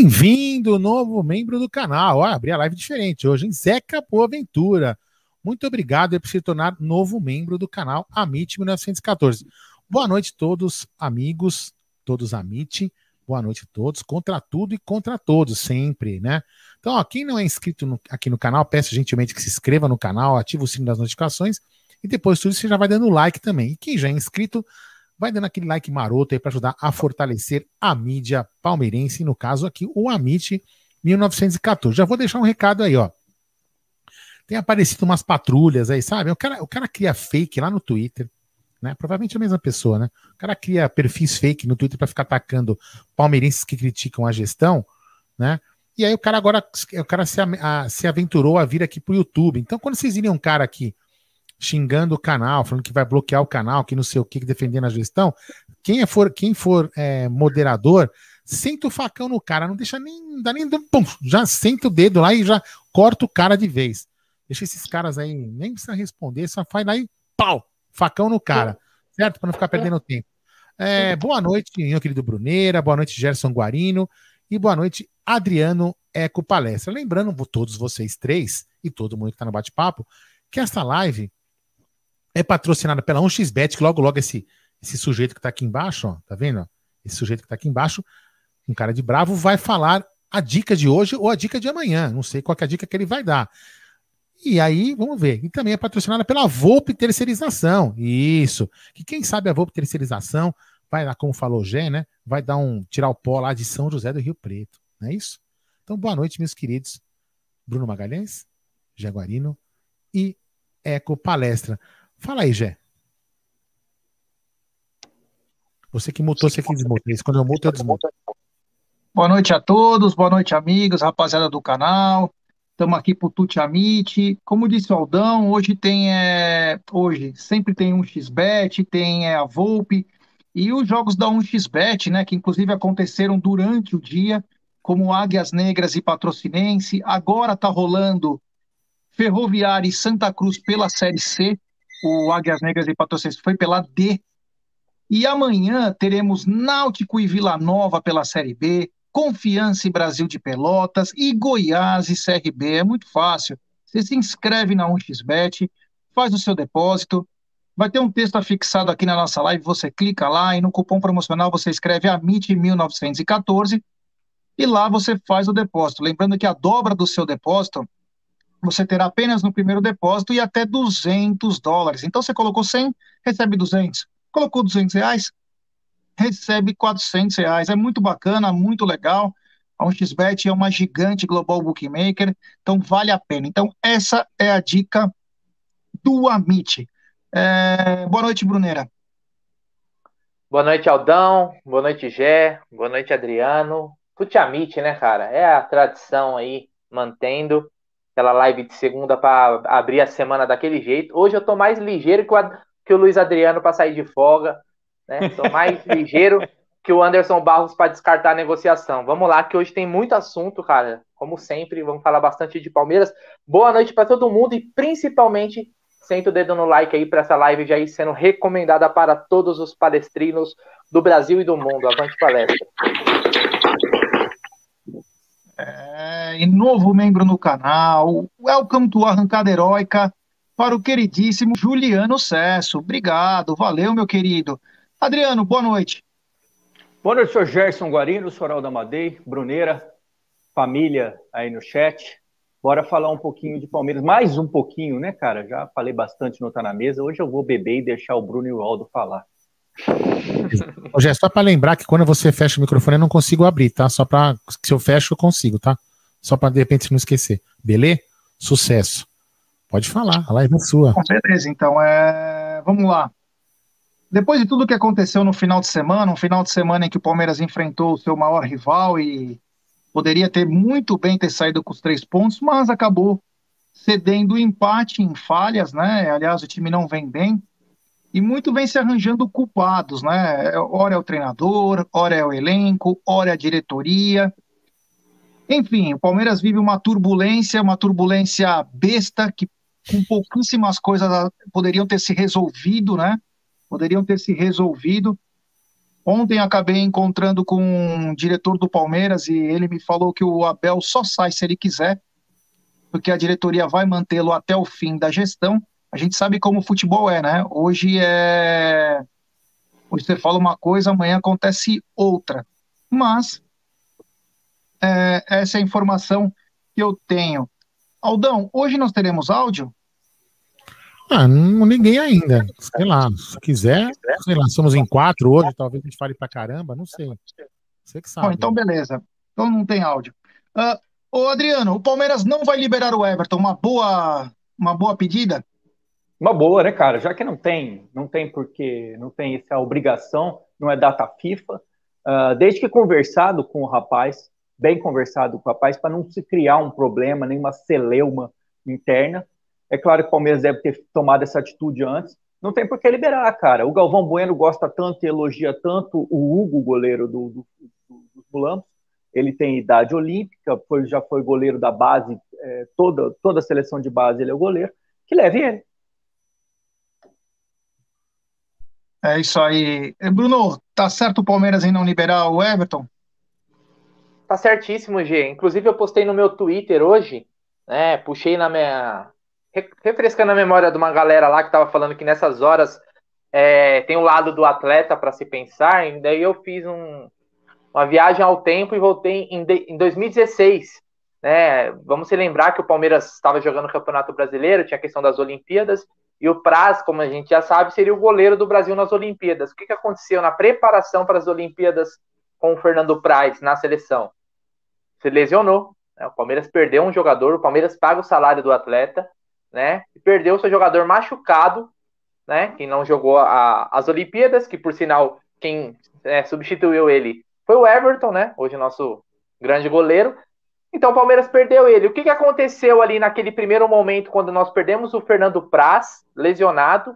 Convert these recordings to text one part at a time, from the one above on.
Bem-vindo, novo membro do canal. Ah, abri a live diferente hoje, em Zeca Boaventura. Muito obrigado por se tornar novo membro do canal Amit 1914. Boa noite todos, amigos, todos Amit. Boa noite a todos, contra tudo e contra todos, sempre, né? Então, ó, quem não é inscrito no, aqui no canal, peço gentilmente que se inscreva no canal, ative o sino das notificações e depois tudo você já vai dando like também. E quem já é inscrito, vai dando aquele like maroto aí para ajudar a fortalecer a mídia palmeirense, no caso aqui o Amit 1914. Já vou deixar um recado aí, ó. Tem aparecido umas patrulhas aí, sabe? O cara, o cara cria fake lá no Twitter, né? Provavelmente a mesma pessoa, né? O cara cria perfis fake no Twitter para ficar atacando palmeirenses que criticam a gestão, né? E aí o cara agora o cara se, a, se aventurou a vir aqui pro YouTube. Então, quando vocês virem um cara aqui xingando o canal, falando que vai bloquear o canal, que não sei o que, defendendo a gestão, quem for, quem for é, moderador, senta o facão no cara, não deixa nem, dá nem, pum, já senta o dedo lá e já corta o cara de vez. Deixa esses caras aí, nem precisa responder, só faz lá e pau, facão no cara, certo? Para não ficar perdendo tempo. É, boa noite, meu querido Bruneira, boa noite, Gerson Guarino, e boa noite, Adriano Eco Palestra. Lembrando, todos vocês três, e todo mundo que está no bate-papo, que essa live é patrocinada pela 1xBet, que logo, logo esse, esse sujeito que está aqui embaixo, ó, tá vendo? Esse sujeito que está aqui embaixo, um cara de bravo, vai falar a dica de hoje ou a dica de amanhã. Não sei qual é a dica que ele vai dar. E aí, vamos ver. E também é patrocinada pela Volpe Terceirização. Isso. Que quem sabe a Volpe Terceirização vai lá, como falou o Gé, né? Vai dar um tirar o pó lá de São José do Rio Preto. Não é isso? Então, boa noite, meus queridos. Bruno Magalhães, Jaguarino e Eco Palestra. Fala aí, Gé. Você que mutou, você que desmuta. Quando eu muto, eu desmuto. Boa noite a todos, boa noite, amigos, rapaziada do canal. Estamos aqui pro Tuti Amit. Como disse o Aldão, hoje tem. É, hoje sempre tem um xbet, tem é, a Volpe. E os jogos da 1xBet, né, que inclusive aconteceram durante o dia, como Águias Negras e Patrocinense. Agora está rolando Ferroviária e Santa Cruz pela Série C o Águias Negras e Patrocínio foi pela D. E amanhã teremos Náutico e Vila Nova pela Série B, Confiança e Brasil de Pelotas e Goiás e CRB. É muito fácil. Você se inscreve na 1xBet, faz o seu depósito, Vai ter um texto afixado aqui na nossa live, você clica lá e no cupom promocional você escreve AMIT1914 e lá você faz o depósito. Lembrando que a dobra do seu depósito você terá apenas no primeiro depósito e até 200 dólares. Então você colocou 100, recebe 200. Colocou 200 reais, recebe 400 reais. É muito bacana, muito legal. A 1xBet é uma gigante global bookmaker, então vale a pena. Então essa é a dica do Amit. É... Boa noite, Brunera. Boa noite, Aldão. Boa noite, Gé. Boa noite, Adriano. Amit, né, cara? É a tradição aí, mantendo aquela live de segunda para abrir a semana daquele jeito. Hoje eu tô mais ligeiro que o, que o Luiz Adriano para sair de folga, né? Tô mais ligeiro que o Anderson Barros para descartar a negociação. Vamos lá, que hoje tem muito assunto, cara. Como sempre, vamos falar bastante de Palmeiras. Boa noite para todo mundo e principalmente senta o dedo no like aí para essa live já ir sendo recomendada para todos os palestrinos do Brasil e do mundo. Avante palestra. É, e novo membro no canal. Welcome to Arrancada Heróica para o queridíssimo Juliano Cesso. Obrigado, valeu, meu querido. Adriano, boa noite. Boa noite, senhor Gerson Guarino, Soral da Madei, Bruneira, família aí no chat. Bora falar um pouquinho de Palmeiras, mais um pouquinho, né, cara? Já falei bastante no Tá na Mesa. Hoje eu vou beber e deixar o Bruno e o Aldo falar. É só para lembrar que quando você fecha o microfone eu não consigo abrir, tá? Só para se eu fecho eu consigo, tá? Só para de repente não esquecer. Beleza? Sucesso. Pode falar, a live é sua. Com certeza, então é... vamos lá. Depois de tudo que aconteceu no final de semana, um final de semana em que o Palmeiras enfrentou o seu maior rival e poderia ter muito bem ter saído com os três pontos, mas acabou cedendo o empate em falhas, né? Aliás, o time não vem bem e muito vem se arranjando culpados, né? Ora é o treinador, ora é o elenco, ora é a diretoria. Enfim, o Palmeiras vive uma turbulência, uma turbulência besta que com pouquíssimas coisas poderiam ter se resolvido, né? Poderiam ter se resolvido. Ontem acabei encontrando com um diretor do Palmeiras e ele me falou que o Abel só sai se ele quiser, porque a diretoria vai mantê-lo até o fim da gestão. A gente sabe como o futebol é, né? Hoje é. Hoje você fala uma coisa, amanhã acontece outra. Mas é, essa é a informação que eu tenho. Aldão, hoje nós teremos áudio? Ah, não, ninguém ainda. Sei lá, se quiser, sei lá, somos em quatro hoje, talvez a gente fale pra caramba, não sei. Você que sabe. Bom, então beleza. Então não tem áudio. Uh, ô Adriano, o Palmeiras não vai liberar o Everton, uma boa, uma boa pedida? Uma boa, né, cara? Já que não tem, não tem porque não tem essa obrigação, não é data FIFA. Uh, desde que conversado com o rapaz, bem conversado com o rapaz, para não se criar um problema, nenhuma celeuma interna, é claro que o Palmeiras deve ter tomado essa atitude antes. Não tem por que liberar, cara. O Galvão Bueno gosta tanto e elogia tanto o Hugo, goleiro do, do, do, dos Bulambos. Ele tem idade olímpica, foi, já foi goleiro da base, é, toda, toda a seleção de base ele é o goleiro. Que leve ele. É isso aí. Bruno, tá certo o Palmeiras em não liberar o Everton? Tá certíssimo, G. Inclusive eu postei no meu Twitter hoje, né? Puxei na minha refrescando a memória de uma galera lá que estava falando que nessas horas é, tem o um lado do atleta para se pensar, e daí eu fiz um, uma viagem ao tempo e voltei em, em 2016. Né? Vamos se lembrar que o Palmeiras estava jogando o Campeonato Brasileiro, tinha a questão das Olimpíadas, e o Praz, como a gente já sabe, seria o goleiro do Brasil nas Olimpíadas. O que, que aconteceu na preparação para as Olimpíadas com o Fernando Praz na seleção? Se lesionou. Né? O Palmeiras perdeu um jogador, o Palmeiras paga o salário do atleta, né? E perdeu seu jogador machucado, né? Que não jogou a, as Olimpíadas, que por sinal quem é, substituiu ele foi o Everton, né? Hoje nosso grande goleiro. Então o Palmeiras perdeu ele. O que, que aconteceu ali naquele primeiro momento quando nós perdemos o Fernando Praz, lesionado,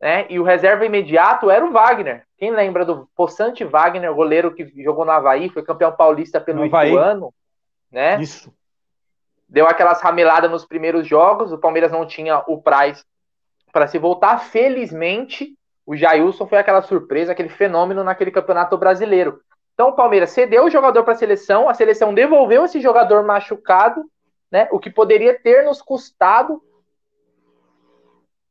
né? E o reserva imediato era o Wagner. Quem lembra do Poçante Wagner, goleiro que jogou no Havaí, foi campeão paulista pelo Ituano, né? Isso deu aquelas rameladas nos primeiros jogos, o Palmeiras não tinha o Praz para se voltar. Felizmente, o Jailson foi aquela surpresa, aquele fenômeno naquele campeonato brasileiro. Então o Palmeiras cedeu o jogador para a seleção, a seleção devolveu esse jogador machucado, né? O que poderia ter nos custado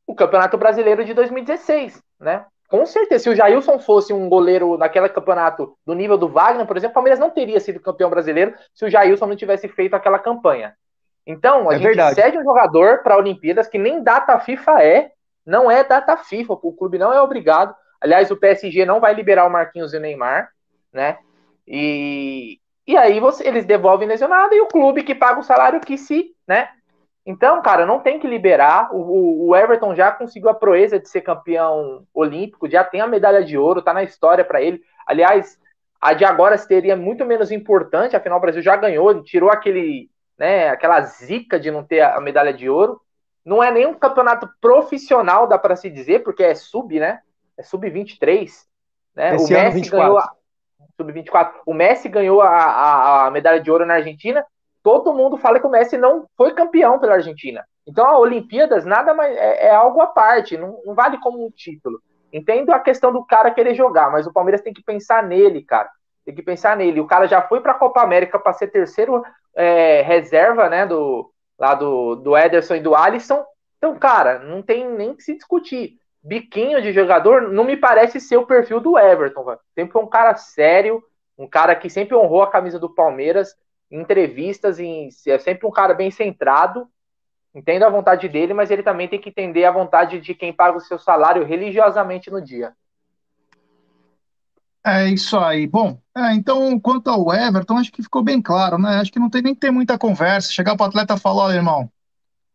o Campeonato Brasileiro de 2016, né? Com certeza, se o Jailson fosse um goleiro naquele campeonato do nível do Wagner, por exemplo, o Palmeiras não teria sido campeão brasileiro se o Jailson não tivesse feito aquela campanha. Então, a é gente verdade. cede um jogador para Olimpíadas que nem data FIFA é, não é data FIFA, o clube não é obrigado. Aliás, o PSG não vai liberar o Marquinhos e o Neymar, né? E, e aí você, eles devolvem lesionado e o clube que paga o salário que se, né? Então, cara, não tem que liberar. O, o, Everton já conseguiu a proeza de ser campeão olímpico, já tem a medalha de ouro, tá na história para ele. Aliás, a de agora seria muito menos importante, afinal o Brasil já ganhou, tirou aquele, né, aquela zica de não ter a medalha de ouro. Não é nem um campeonato profissional, dá para se dizer, porque é sub, né? É sub 23, né? Esse o Messi ganhou sub 24. O Messi ganhou a, a, a medalha de ouro na Argentina todo mundo fala que o Messi não foi campeão pela Argentina. Então a Olimpíadas nada mais é, é algo à parte, não, não, vale como um título. Entendo a questão do cara querer jogar, mas o Palmeiras tem que pensar nele, cara. Tem que pensar nele. O cara já foi para a Copa América para ser terceiro é, reserva, né, do lá do, do Ederson e do Alisson. Então, cara, não tem nem que se discutir. Biquinho de jogador não me parece ser o perfil do Everton. Véio. Sempre um cara sério, um cara que sempre honrou a camisa do Palmeiras entrevistas, em, é sempre um cara bem centrado, entendo a vontade dele, mas ele também tem que entender a vontade de quem paga o seu salário religiosamente no dia. É isso aí. Bom, é, então, quanto ao Everton, acho que ficou bem claro, né? Acho que não tem nem que ter muita conversa. Chegar para o atleta e falar: olha, irmão,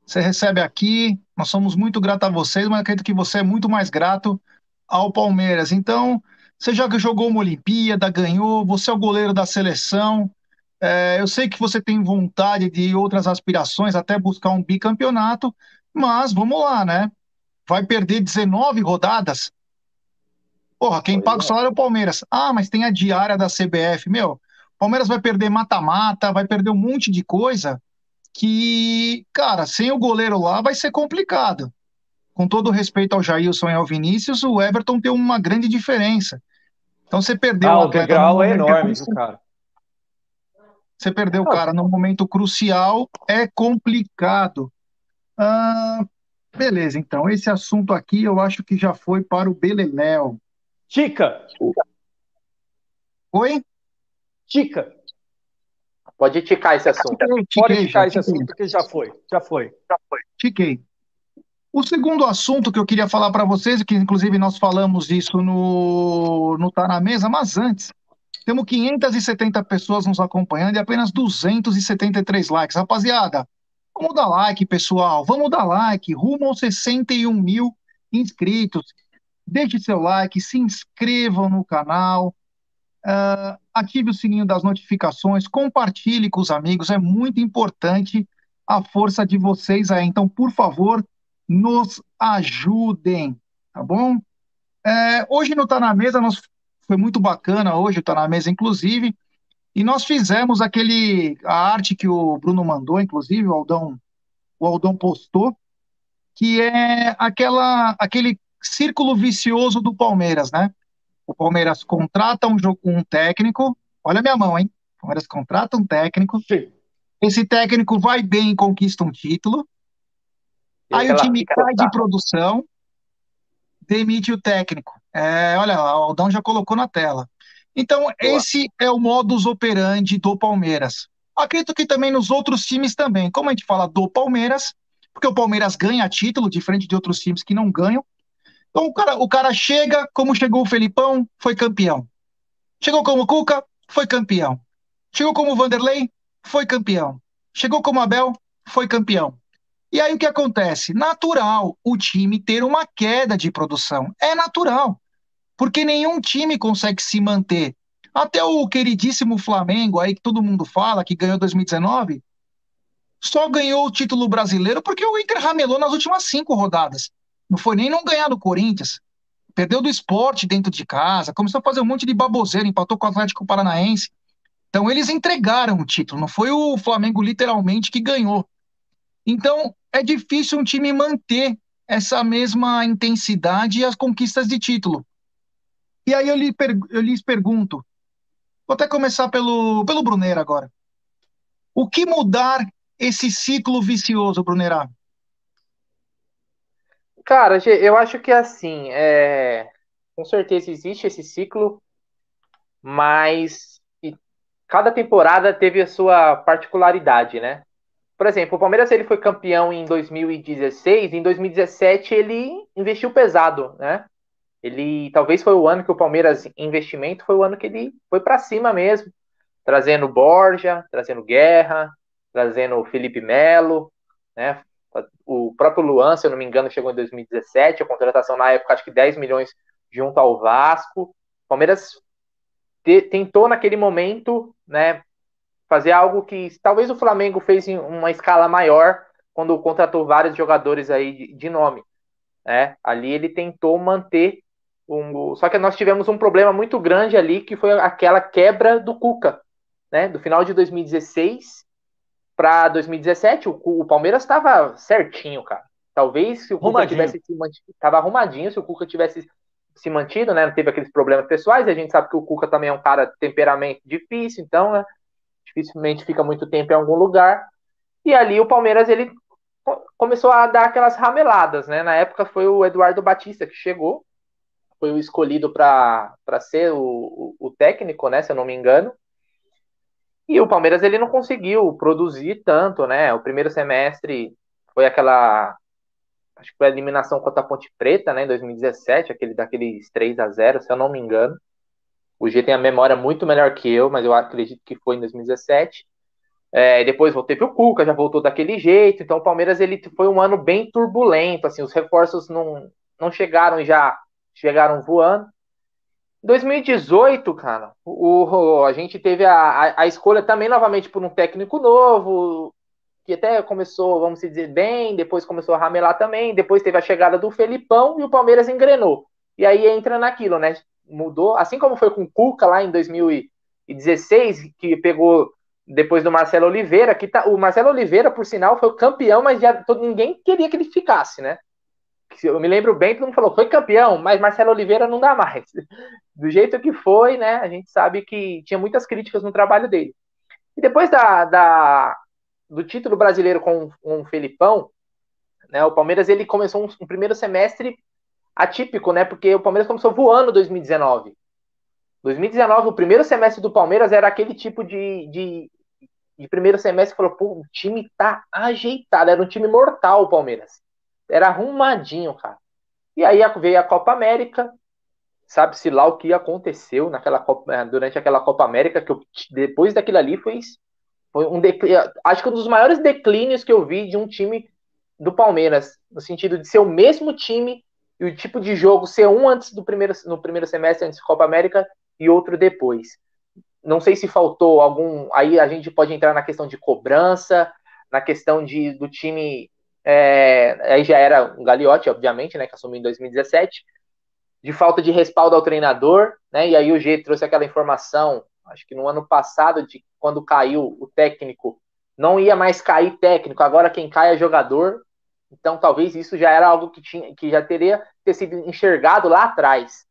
você recebe aqui, nós somos muito gratos a vocês, mas acredito que você é muito mais grato ao Palmeiras. Então, você já jogou uma Olimpíada, ganhou, você é o goleiro da seleção, é, eu sei que você tem vontade de outras aspirações, até buscar um bicampeonato, mas vamos lá, né? Vai perder 19 rodadas? Porra, quem paga o salário é o Palmeiras. Ah, mas tem a diária da CBF. Meu, o Palmeiras vai perder mata-mata, vai perder um monte de coisa que, cara, sem o goleiro lá vai ser complicado. Com todo respeito ao Jailson e ao Vinícius, o Everton tem uma grande diferença. Então você perdeu ah, o degrau é enorme, cara. Você perdeu o cara num momento crucial, é complicado. Ah, beleza, então, esse assunto aqui eu acho que já foi para o Beleléu. Tica! Oi? Tica! Pode ticar esse assunto. Tiquei, tiquei, Pode ticar esse assunto, porque já foi, já foi. Já foi. Tiquei. O segundo assunto que eu queria falar para vocês, que inclusive nós falamos disso no, no Tá na Mesa, mas antes, temos 570 pessoas nos acompanhando e apenas 273 likes. Rapaziada, vamos dar like, pessoal. Vamos dar like. Rumo aos 61 mil inscritos. Deixe seu like, se inscrevam no canal. Uh, ative o sininho das notificações, compartilhe com os amigos, é muito importante a força de vocês aí. Então, por favor, nos ajudem, tá bom? É, hoje no Tá na Mesa nós foi muito bacana hoje, está na mesa, inclusive. E nós fizemos aquele, a arte que o Bruno mandou, inclusive, o Aldão, o Aldão postou, que é aquela, aquele círculo vicioso do Palmeiras, né? O Palmeiras contrata um, um técnico, olha a minha mão, hein? O Palmeiras contrata um técnico, Sim. esse técnico vai bem e conquista um título, e aí o time cai de produção, demite o técnico. É, olha, o Aldão já colocou na tela. Então, Boa. esse é o modus operandi do Palmeiras. Acredito que também nos outros times também. Como a gente fala do Palmeiras, porque o Palmeiras ganha título, diferente de outros times que não ganham. Então, o cara, o cara chega, como chegou o Felipão, foi campeão. Chegou como Cuca, foi campeão. Chegou como Vanderlei, foi campeão. Chegou como Abel, foi campeão. E aí o que acontece? Natural o time ter uma queda de produção. É natural porque nenhum time consegue se manter. Até o queridíssimo Flamengo, aí que todo mundo fala, que ganhou 2019, só ganhou o título brasileiro porque o Inter ramelou nas últimas cinco rodadas. Não foi nem não ganhar do Corinthians. Perdeu do esporte dentro de casa, começou a fazer um monte de baboseira, empatou com o Atlético Paranaense. Então eles entregaram o título, não foi o Flamengo literalmente que ganhou. Então é difícil um time manter essa mesma intensidade e as conquistas de título. E aí eu, lhe eu lhes pergunto, vou até começar pelo, pelo Brunera agora. O que mudar esse ciclo vicioso, Brunera? Cara, eu acho que assim, é... com certeza existe esse ciclo, mas cada temporada teve a sua particularidade, né? Por exemplo, o Palmeiras ele foi campeão em 2016, em 2017 ele investiu pesado, né? Ele talvez foi o ano que o Palmeiras investimento foi o ano que ele foi para cima mesmo, trazendo Borja, trazendo Guerra, trazendo Felipe Melo, né? O próprio Luan, se eu não me engano, chegou em 2017, a contratação na época acho que 10 milhões junto ao Vasco. O Palmeiras te, tentou naquele momento, né, fazer algo que talvez o Flamengo fez em uma escala maior quando contratou vários jogadores aí de, de nome. Né? Ali ele tentou manter um, só que nós tivemos um problema muito grande ali que foi aquela quebra do Cuca, né? Do final de 2016 para 2017, o, o Palmeiras estava certinho, cara. Talvez se o Cuca tivesse se mantido, estava arrumadinho, se o Cuca tivesse se mantido, né? Não teve aqueles problemas pessoais, a gente sabe que o Cuca também é um cara de temperamento difícil, então, né? dificilmente fica muito tempo em algum lugar. E ali o Palmeiras ele começou a dar aquelas rameladas, né? Na época foi o Eduardo Batista que chegou, foi o escolhido para ser o, o, o, técnico, né? Se eu não me engano. E o Palmeiras ele não conseguiu produzir tanto, né? O primeiro semestre foi aquela acho que foi a eliminação contra a Ponte Preta, né, em 2017, aquele daqueles 3 a 0, se eu não me engano. O G tem a memória muito melhor que eu, mas eu acredito que foi em 2017. É, depois para o Cuca, já voltou daquele jeito. Então o Palmeiras ele foi um ano bem turbulento, assim, os reforços não, não chegaram já chegaram voando. 2018, cara, o, o, a gente teve a, a, a, escolha também novamente por um técnico novo, que até começou, vamos dizer, bem, depois começou a ramelar também, depois teve a chegada do Felipão e o Palmeiras engrenou. E aí entra naquilo, né? mudou, assim como foi com o Cuca lá em 2016, que pegou depois do Marcelo Oliveira, que tá, o Marcelo Oliveira, por sinal, foi o campeão, mas já todo, ninguém queria que ele ficasse, né? Eu me lembro bem, todo mundo falou, foi campeão, mas Marcelo Oliveira não dá mais. Do jeito que foi, né? A gente sabe que tinha muitas críticas no trabalho dele. E depois da, da do título brasileiro com, com o Felipão, né, o Palmeiras ele começou um, um primeiro semestre atípico, né? Porque o Palmeiras começou voando em 2019. 2019, o primeiro semestre do Palmeiras era aquele tipo de, de, de primeiro semestre que falou, pô, o time tá ajeitado, era um time mortal o Palmeiras. Era arrumadinho, cara. E aí veio a Copa América, sabe-se lá o que aconteceu naquela Copa, eh, durante aquela Copa América, que eu, depois daquilo ali foi, foi um declínio, acho que um dos maiores declínios que eu vi de um time do Palmeiras, no sentido de ser o mesmo time e o tipo de jogo ser um antes do primeiro, no primeiro semestre, antes da Copa América, e outro depois. Não sei se faltou algum. Aí a gente pode entrar na questão de cobrança, na questão de, do time. É, aí já era um Gagliotti, obviamente, né, que assumiu em 2017, de falta de respaldo ao treinador, né? E aí o G trouxe aquela informação, acho que no ano passado, de quando caiu o técnico, não ia mais cair técnico, agora quem cai é jogador. Então, talvez isso já era algo que, tinha, que já teria ter sido enxergado lá atrás.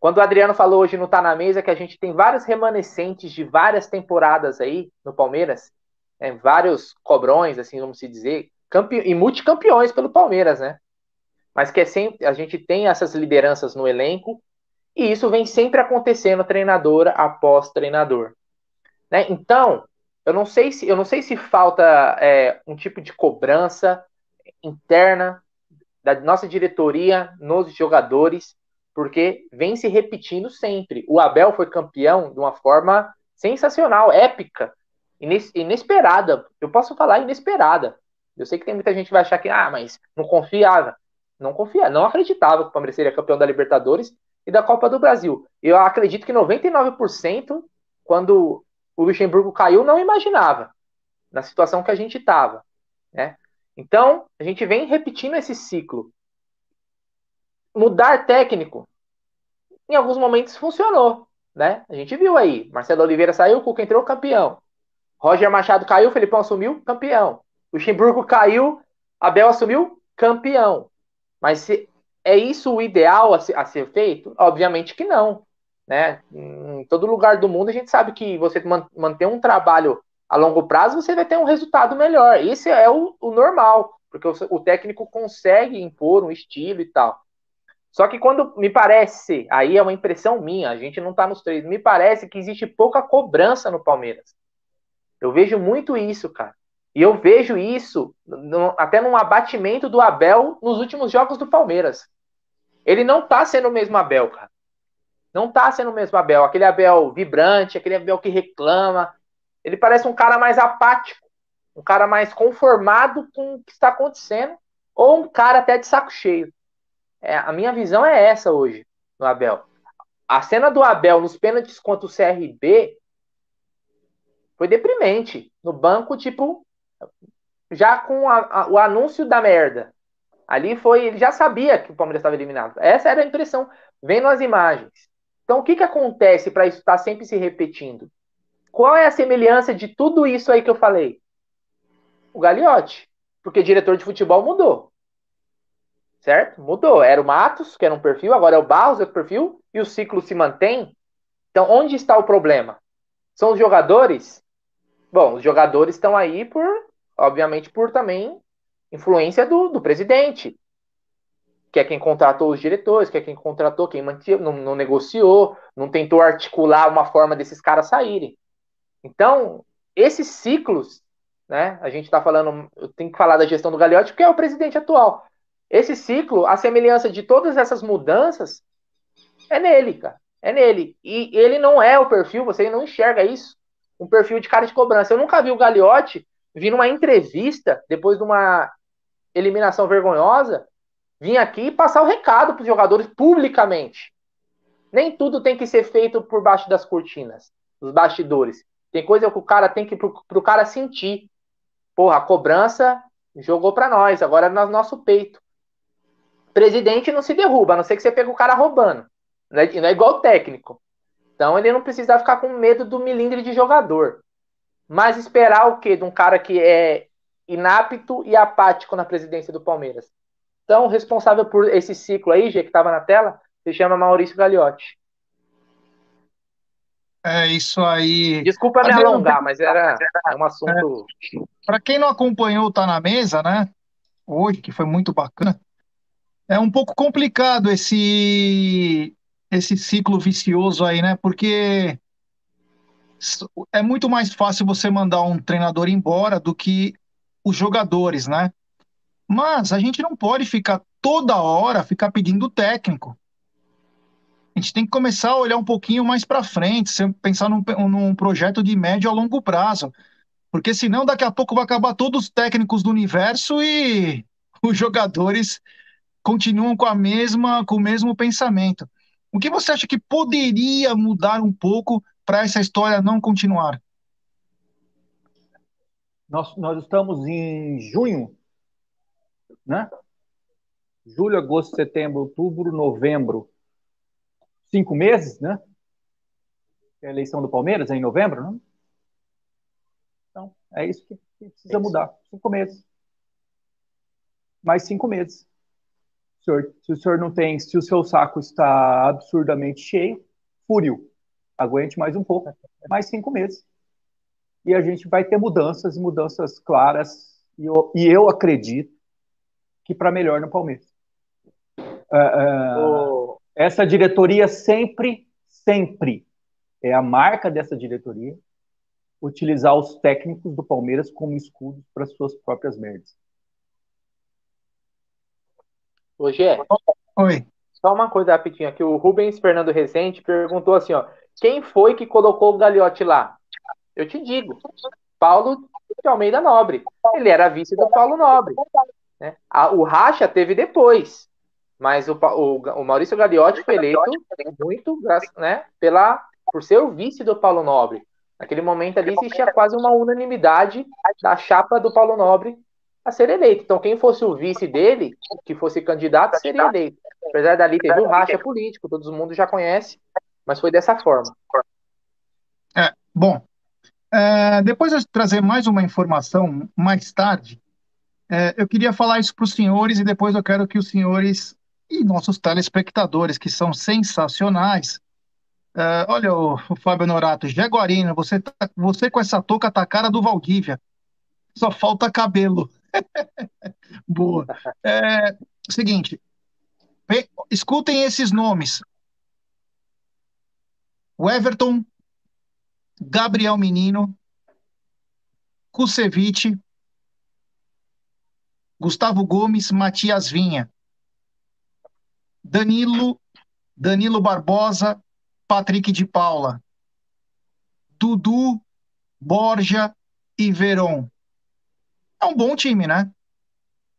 Quando o Adriano falou hoje no Tá na Mesa que a gente tem vários remanescentes de várias temporadas aí no Palmeiras, né, vários cobrões, assim, vamos se dizer, campe... e multicampeões pelo Palmeiras, né? Mas que é sempre, a gente tem essas lideranças no elenco e isso vem sempre acontecendo treinador após treinador. Né? Então, eu não sei se eu não sei se falta é, um tipo de cobrança interna da nossa diretoria nos jogadores, porque vem se repetindo sempre. O Abel foi campeão de uma forma sensacional, épica, inesperada. Eu posso falar inesperada. Eu sei que tem muita gente que vai achar que, ah, mas não confiava. Não confia, não acreditava que o Palmeiras seria campeão da Libertadores e da Copa do Brasil. Eu acredito que 99%, quando o Luxemburgo caiu, não imaginava na situação que a gente estava. Né? Então, a gente vem repetindo esse ciclo. Mudar técnico, em alguns momentos funcionou. Né? A gente viu aí. Marcelo Oliveira saiu, o Cuca entrou campeão. Roger Machado caiu, Felipão assumiu, campeão. Luxemburgo caiu, Abel assumiu, campeão. Mas se é isso o ideal a ser, a ser feito? Obviamente que não. Né? Em todo lugar do mundo a gente sabe que você manter um trabalho a longo prazo, você vai ter um resultado melhor. Esse é o, o normal. porque o, o técnico consegue impor um estilo e tal. Só que quando me parece, aí é uma impressão minha, a gente não tá nos três, me parece que existe pouca cobrança no Palmeiras. Eu vejo muito isso, cara. E eu vejo isso no, até num abatimento do Abel nos últimos jogos do Palmeiras. Ele não tá sendo o mesmo Abel, cara. Não tá sendo o mesmo Abel. Aquele Abel vibrante, aquele Abel que reclama. Ele parece um cara mais apático, um cara mais conformado com o que está acontecendo, ou um cara até de saco cheio. É, a minha visão é essa hoje no Abel. A cena do Abel nos pênaltis contra o CRB foi deprimente. No banco, tipo, já com a, a, o anúncio da merda. Ali foi, ele já sabia que o Palmeiras estava eliminado. Essa era a impressão, vendo as imagens. Então, o que, que acontece para isso estar tá sempre se repetindo? Qual é a semelhança de tudo isso aí que eu falei? O Gagliotti. Porque diretor de futebol mudou certo? Mudou. Era o Matos, que era um perfil, agora é o Barros, outro perfil, e o ciclo se mantém. Então, onde está o problema? São os jogadores? Bom, os jogadores estão aí por, obviamente, por também influência do, do presidente, que é quem contratou os diretores, que é quem contratou, quem mantinha, não, não negociou, não tentou articular uma forma desses caras saírem. Então, esses ciclos, né? A gente está falando, eu tenho que falar da gestão do Gagliotti, porque é o presidente atual. Esse ciclo, a semelhança de todas essas mudanças, é nele, cara. É nele. E ele não é o perfil, você não enxerga isso. Um perfil de cara de cobrança. Eu nunca vi o Gagliotti vir numa entrevista, depois de uma eliminação vergonhosa, vir aqui e passar o recado para os jogadores publicamente. Nem tudo tem que ser feito por baixo das cortinas, dos bastidores. Tem coisa que o cara tem que pro, pro cara sentir. Porra, a cobrança jogou para nós, agora é no nosso peito. Presidente não se derruba, a não ser que você pegue o cara roubando. Não é, não é igual técnico. Então ele não precisa ficar com medo do milindre de jogador. Mas esperar o quê? De um cara que é inapto e apático na presidência do Palmeiras. Então, responsável por esse ciclo aí, Gê, que estava na tela, se chama Maurício Gagliotti. É isso aí. Desculpa me alongar, mas era um assunto. É, Para quem não acompanhou Tá na Mesa, né? Hoje, que foi muito bacana, é um pouco complicado esse esse ciclo vicioso aí, né? Porque é muito mais fácil você mandar um treinador embora do que os jogadores, né? Mas a gente não pode ficar toda hora ficar pedindo técnico. A gente tem que começar a olhar um pouquinho mais para frente, pensar num, num projeto de médio a longo prazo. Porque senão daqui a pouco vai acabar todos os técnicos do universo e os jogadores continuam com a mesma, com o mesmo pensamento. O que você acha que poderia mudar um pouco para essa história não continuar? Nós, nós estamos em junho, né? Julho, agosto, setembro, outubro, novembro. Cinco meses, né? É a eleição do Palmeiras é em novembro, né? Então, é isso que precisa mudar. Cinco meses. Mais cinco meses senhor, se o senhor não tem, se o seu saco está absurdamente cheio, fúrio, aguente mais um pouco, mais cinco meses. E a gente vai ter mudanças, mudanças claras, e eu, e eu acredito que para melhor no Palmeiras. Uh, uh, essa diretoria sempre, sempre é a marca dessa diretoria utilizar os técnicos do Palmeiras como escudos para suas próprias merdas. Hoje é. Oi. Só uma coisa rapidinho aqui. O Rubens Fernando Rezende perguntou assim, ó. Quem foi que colocou o Gagliotti lá? Eu te digo. Paulo de Almeida Nobre. Ele era vice do Paulo Nobre. Né? o Racha teve depois. Mas o, o, o Maurício Gagliotti foi eleito muito né, pela, por ser o vice do Paulo Nobre. Naquele momento ali existia quase uma unanimidade da chapa do Paulo Nobre a ser eleito. Então, quem fosse o vice dele, que fosse candidato, seria eleito. Apesar dali ter o racha político, todo mundo já conhece, mas foi dessa forma. É, bom, é, depois de trazer mais uma informação mais tarde, é, eu queria falar isso para os senhores e depois eu quero que os senhores e nossos telespectadores, que são sensacionais, é, olha o, o, Fábio Norato, Jaguarina, você, tá, você com essa touca tá cara do Valdívia, só falta cabelo. Boa. É, seguinte, escutem esses nomes. O Everton, Gabriel Menino, Kusevich, Gustavo Gomes, Matias Vinha, Danilo, Danilo Barbosa, Patrick de Paula, Dudu, Borja e Veron. É um bom time, né?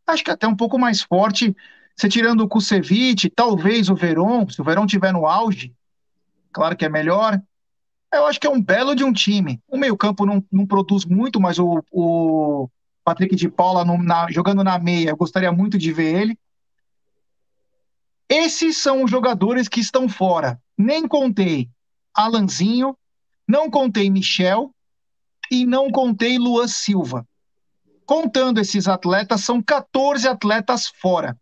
Acho que até um pouco mais forte. Você tirando o Kusevich, talvez o Veron, se o Veron tiver no auge, claro que é melhor. Eu acho que é um belo de um time. O meio-campo não, não produz muito, mas o, o Patrick de Paula no, na, jogando na meia, eu gostaria muito de ver ele. Esses são os jogadores que estão fora. Nem contei Alanzinho, não contei Michel e não contei Luan Silva. Contando esses atletas, são 14 atletas fora.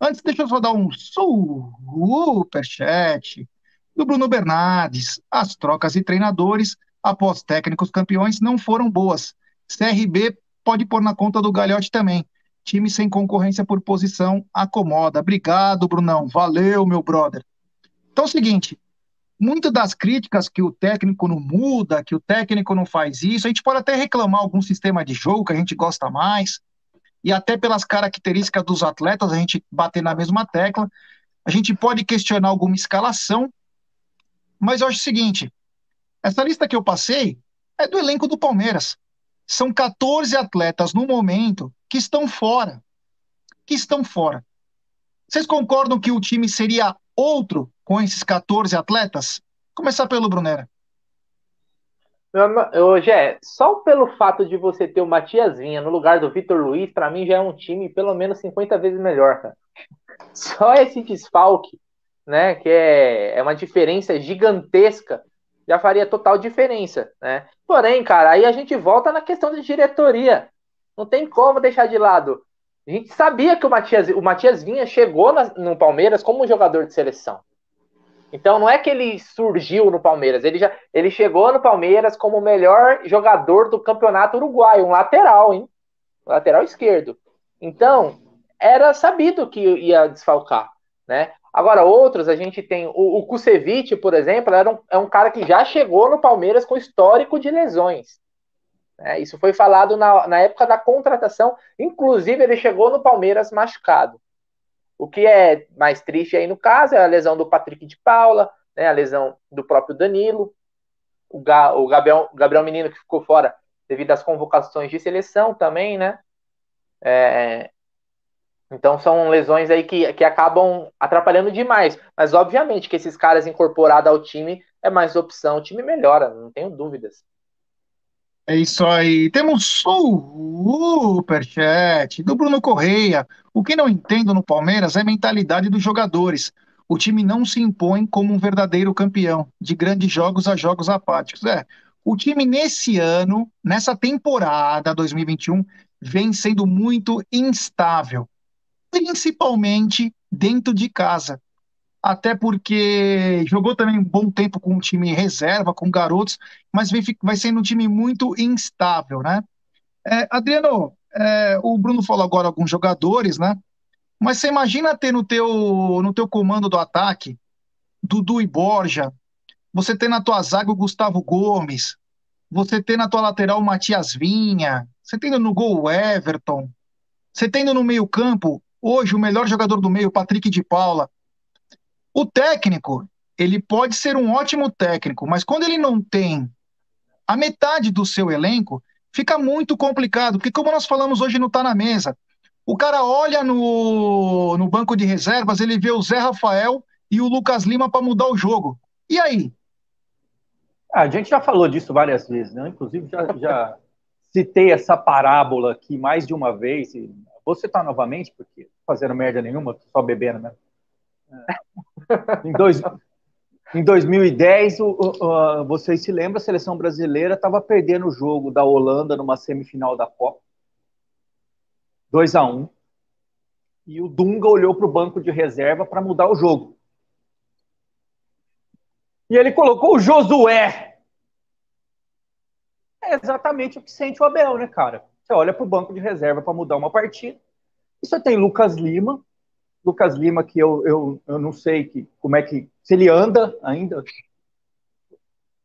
Antes, deixa eu só dar um superchat do Bruno Bernardes. As trocas de treinadores após técnicos campeões não foram boas. CRB pode pôr na conta do Galhote também. Time sem concorrência por posição acomoda. Obrigado, Brunão. Valeu, meu brother. Então é o seguinte, muitas das críticas que o técnico não muda, que o técnico não faz isso, a gente pode até reclamar algum sistema de jogo que a gente gosta mais, e até pelas características dos atletas, a gente bater na mesma tecla. A gente pode questionar alguma escalação, mas eu acho o seguinte: essa lista que eu passei é do elenco do Palmeiras. São 14 atletas no momento que estão fora. Que estão fora. Vocês concordam que o time seria outro com esses 14 atletas? Começar pelo Brunera. Hoje é só pelo fato de você ter o Matias Vinha no lugar do Vitor Luiz, para mim já é um time pelo menos 50 vezes melhor, cara. Só esse desfalque, né, que é, é uma diferença gigantesca já faria total diferença, né? Porém, cara, aí a gente volta na questão de diretoria. Não tem como deixar de lado. A gente sabia que o Matias, o Matias Vinha chegou na, no Palmeiras como jogador de seleção. Então não é que ele surgiu no Palmeiras, ele já ele chegou no Palmeiras como o melhor jogador do campeonato uruguaio, um lateral, hein? Lateral esquerdo. Então, era sabido que ia desfalcar, né? Agora, outros, a gente tem o, o Kusevich, por exemplo, era um, é um cara que já chegou no Palmeiras com histórico de lesões. É, isso foi falado na, na época da contratação. Inclusive, ele chegou no Palmeiras machucado. O que é mais triste aí no caso é a lesão do Patrick de Paula, né, a lesão do próprio Danilo, o, Ga, o Gabriel, Gabriel Menino que ficou fora devido às convocações de seleção também, né? É, então são lesões aí que, que acabam atrapalhando demais. Mas obviamente que esses caras incorporados ao time é mais opção, o time melhora, não tenho dúvidas. É isso aí. Temos superchat do Bruno Correia. O que não entendo no Palmeiras é a mentalidade dos jogadores. O time não se impõe como um verdadeiro campeão, de grandes jogos a jogos apáticos. É, o time nesse ano, nessa temporada 2021, vem sendo muito instável principalmente dentro de casa. Até porque jogou também um bom tempo com um time reserva, com garotos, mas vai, vai sendo um time muito instável, né? É, Adriano, é, o Bruno falou agora alguns jogadores, né? Mas você imagina ter no teu, no teu comando do ataque Dudu e Borja, você ter na tua zaga o Gustavo Gomes, você ter na tua lateral o Matias Vinha, você tendo no gol o Everton, você tendo no meio campo Hoje, o melhor jogador do meio, Patrick de Paula. O técnico, ele pode ser um ótimo técnico, mas quando ele não tem a metade do seu elenco, fica muito complicado, porque como nós falamos hoje no Tá na Mesa, o cara olha no, no banco de reservas, ele vê o Zé Rafael e o Lucas Lima para mudar o jogo. E aí? A gente já falou disso várias vezes, né? Inclusive já, já citei essa parábola aqui mais de uma vez, vou citar novamente, porque fazendo merda nenhuma, só bebendo mesmo. Em, dois, em 2010, o, o, vocês se lembram, a seleção brasileira estava perdendo o jogo da Holanda numa semifinal da Copa. 2 a 1 E o Dunga olhou para o banco de reserva para mudar o jogo. E ele colocou o Josué. É exatamente o que sente o Abel, né, cara? Você olha para o banco de reserva para mudar uma partida. E você tem Lucas Lima, Lucas Lima, que eu, eu, eu não sei que, como é que. Se ele anda ainda.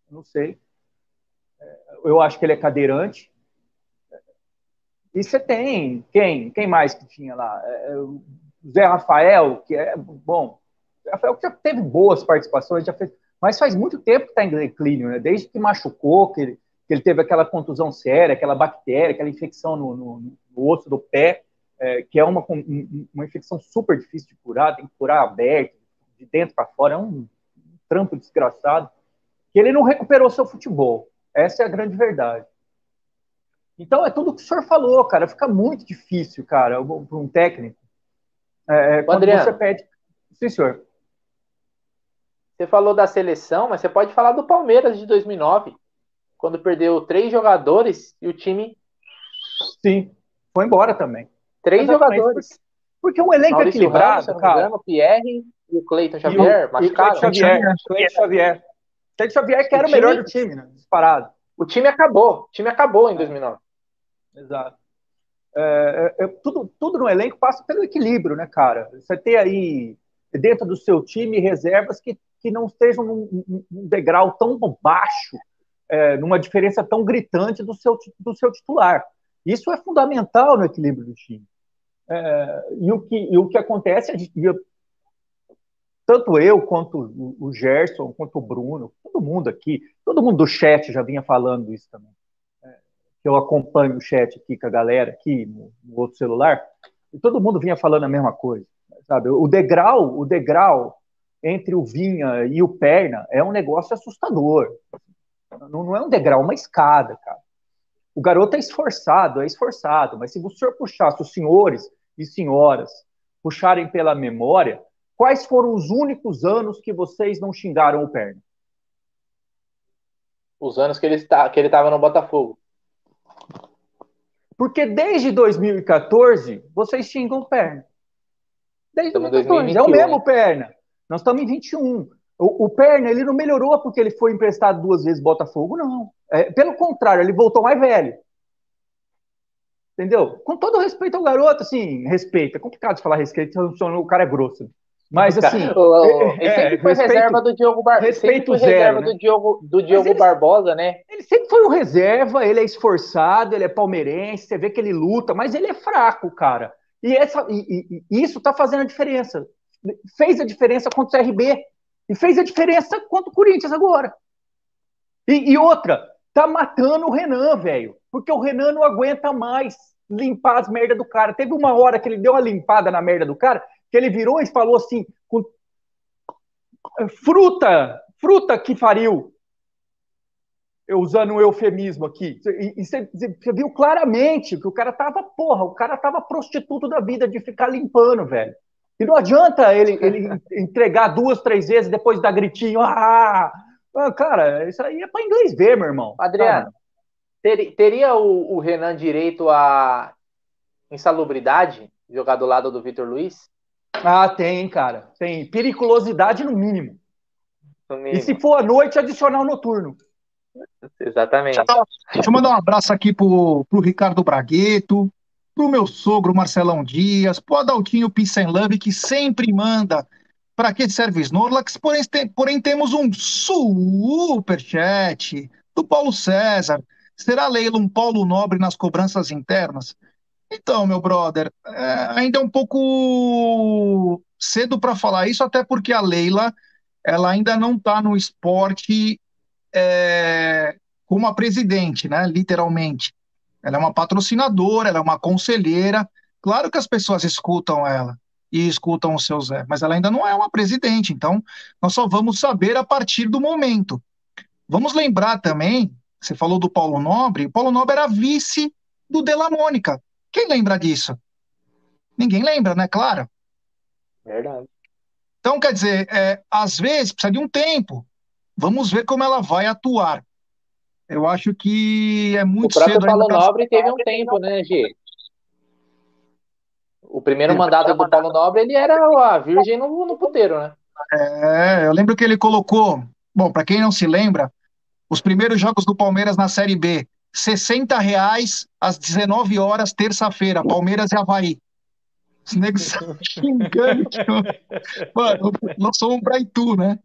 Não sei. É, eu acho que ele é cadeirante. E você tem. Quem? Quem mais que tinha lá? É, é Zé Rafael, que é. Bom, Zé Rafael já teve boas participações, já fez, mas faz muito tempo que está em declínio, né? Desde que machucou, que ele, que ele teve aquela contusão séria, aquela bactéria, aquela infecção no, no, no osso do pé é, que é uma, uma infecção super difícil de curar, tem que curar aberto, de dentro para fora, é um, um trampo desgraçado, que ele não recuperou seu futebol. Essa é a grande verdade. Então, é tudo o que o senhor falou, cara. Fica muito difícil, cara, para um técnico. É, é quando Adriano, você pede. Sim, senhor. Você falou da seleção, mas você pode falar do Palmeiras de 2009, quando perdeu três jogadores e o time. Sim, foi embora também. Três Exatamente. jogadores. Porque um elenco Maurício equilibrado, Ramos, cara. Engano, o Pierre e o Cleiton Xavier, e o, Cleiton Xavier, Cleiton Xavier. Cleiton Xavier que era o, o melhor do time, né? Disparado. O time acabou. O time acabou em 2009. Exato. É, é, é, tudo, tudo no elenco passa pelo equilíbrio, né, cara? Você ter aí dentro do seu time reservas que, que não estejam num, num degrau tão baixo, é, numa diferença tão gritante do seu, do seu titular. Isso é fundamental no equilíbrio do time. É, e, o que, e o que acontece, é tanto eu quanto o Gerson, quanto o Bruno, todo mundo aqui, todo mundo do chat já vinha falando isso também. É, eu acompanho o chat aqui com a galera aqui no, no, outro celular, e todo mundo vinha falando a mesma coisa. Sabe? O degrau, o degrau entre o Vinha e o Perna é um negócio assustador. Não, não é um degrau, é uma escada, cara. O garoto é esforçado, é esforçado, mas se o senhor puxasse os senhores e senhoras puxarem pela memória, quais foram os únicos anos que vocês não xingaram o Perna? Os anos que ele ele estava no Botafogo. Porque desde 2014 vocês xingam o Perna. Desde 2014, é o mesmo Perna. Nós estamos em 21. O, o, Perna, ele não melhorou porque ele foi emprestado duas vezes Botafogo, não. É, pelo contrário, ele voltou mais velho. Entendeu? Com todo respeito ao garoto, assim, respeito. É complicado de falar respeito, o cara é grosso. Mas assim. O, ele é, sempre foi respeito, reserva do Diogo Barbosa. Respeito zero. Reserva né? do Diogo, do Diogo ele, Barbosa, né? Ele sempre foi um reserva, ele é esforçado, ele é palmeirense, você vê que ele luta, mas ele é fraco, cara. E, essa, e, e isso tá fazendo a diferença. Fez a diferença contra o CRB. E fez a diferença contra o Corinthians agora. E, e outra, tá matando o Renan, velho. Porque o Renan não aguenta mais limpar as merdas do cara. Teve uma hora que ele deu uma limpada na merda do cara, que ele virou e falou assim: com... fruta, fruta que fariu. Eu usando um eufemismo aqui. E, você viu claramente que o cara tava, porra, o cara tava prostituto da vida de ficar limpando, velho. E não adianta ele, ele entregar duas, três vezes depois dar gritinho. Ah, ah cara, isso aí é para inglês ver, meu irmão. Adriano, ter, teria o, o, Renan direito a insalubridade jogar do lado do Vitor Luiz? Ah, tem, cara. Tem. Periculosidade no mínimo. no mínimo. E se for à noite, adicional noturno. Exatamente. Deixa eu mandar um abraço aqui pro, pro Ricardo Bragueto, pro meu sogro Marcelão Dias, pro Adaltinho Peace Love, que sempre manda para que serve Snorlax, porém, tem, porém temos um super chat do Paulo César. Será Leila um Paulo Nobre nas cobranças internas? Então, meu brother, é, ainda é um pouco cedo para falar isso, até porque a Leila ela ainda não está no esporte é, como a presidente, né? Literalmente. Ela é uma patrocinadora, ela é uma conselheira. Claro que as pessoas escutam ela e escutam o seu Zé, mas ela ainda não é uma presidente, então nós só vamos saber a partir do momento. Vamos lembrar também, você falou do Paulo Nobre, o Paulo Nobre era vice do Della Mônica. Quem lembra disso? Ninguém lembra, né? Claro. Verdade. Então, quer dizer, é, às vezes precisa de um tempo. Vamos ver como ela vai atuar. Eu acho que é muito cedo. O próprio Paulo Nobre teve um tempo, né, G? O primeiro mandato do Paulo Nobre, ele era a virgem no, no puteiro, né? É, eu lembro que ele colocou, bom, para quem não se lembra, os primeiros jogos do Palmeiras na Série B, 60 reais às 19 horas, terça-feira, Palmeiras e Havaí. Os negros xingando. Mano, nós fomos pra Itu, né?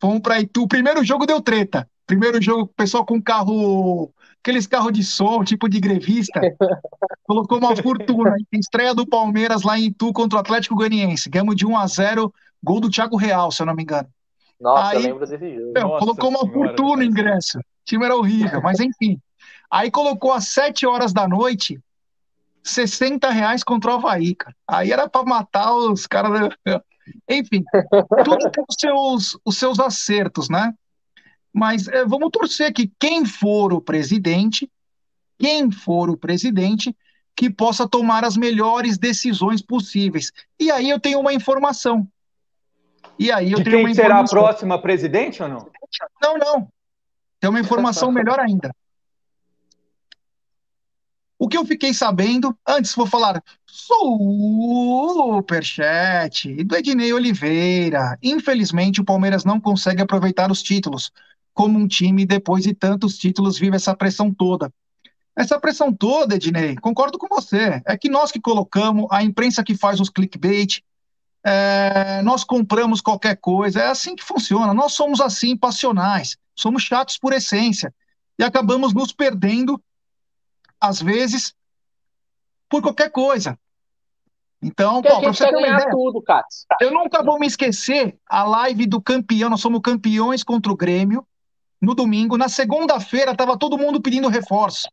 Fomos pra Itu. O primeiro jogo deu treta. Primeiro jogo, o pessoal com carro, aqueles carros de som, tipo de grevista, colocou uma fortuna. Estreia do Palmeiras lá em Itu contra o Atlético Goianiense. Ganhamos de 1 a 0 gol do Thiago Real, se eu não me engano. Nossa, Aí, eu lembro desse jogo. Meu, colocou uma fortuna no ingresso. O time era horrível, mas enfim. Aí colocou às 7 horas da noite 60 reais contra o Havaí, cara. Aí era para matar os caras. Enfim, tudo tem os seus, os seus acertos, né? Mas é, vamos torcer que quem for o presidente, quem for o presidente, que possa tomar as melhores decisões possíveis. E aí eu tenho uma informação. E aí eu De tenho quem uma será a próxima presidente ou não? Não, não. Tem uma informação melhor ainda. O que eu fiquei sabendo, antes vou falar superchat do Ednei Oliveira. Infelizmente, o Palmeiras não consegue aproveitar os títulos como um time, depois de tantos títulos, vive essa pressão toda. Essa pressão toda, Ednei, concordo com você. É que nós que colocamos, a imprensa que faz os clickbait, é, nós compramos qualquer coisa, é assim que funciona. Nós somos assim, passionais, somos chatos por essência. E acabamos nos perdendo, às vezes, por qualquer coisa. Então, para você ter uma ideia, tudo, eu nunca vou me esquecer a live do campeão, nós somos campeões contra o Grêmio, no domingo. Na segunda-feira, tava todo mundo pedindo reforço.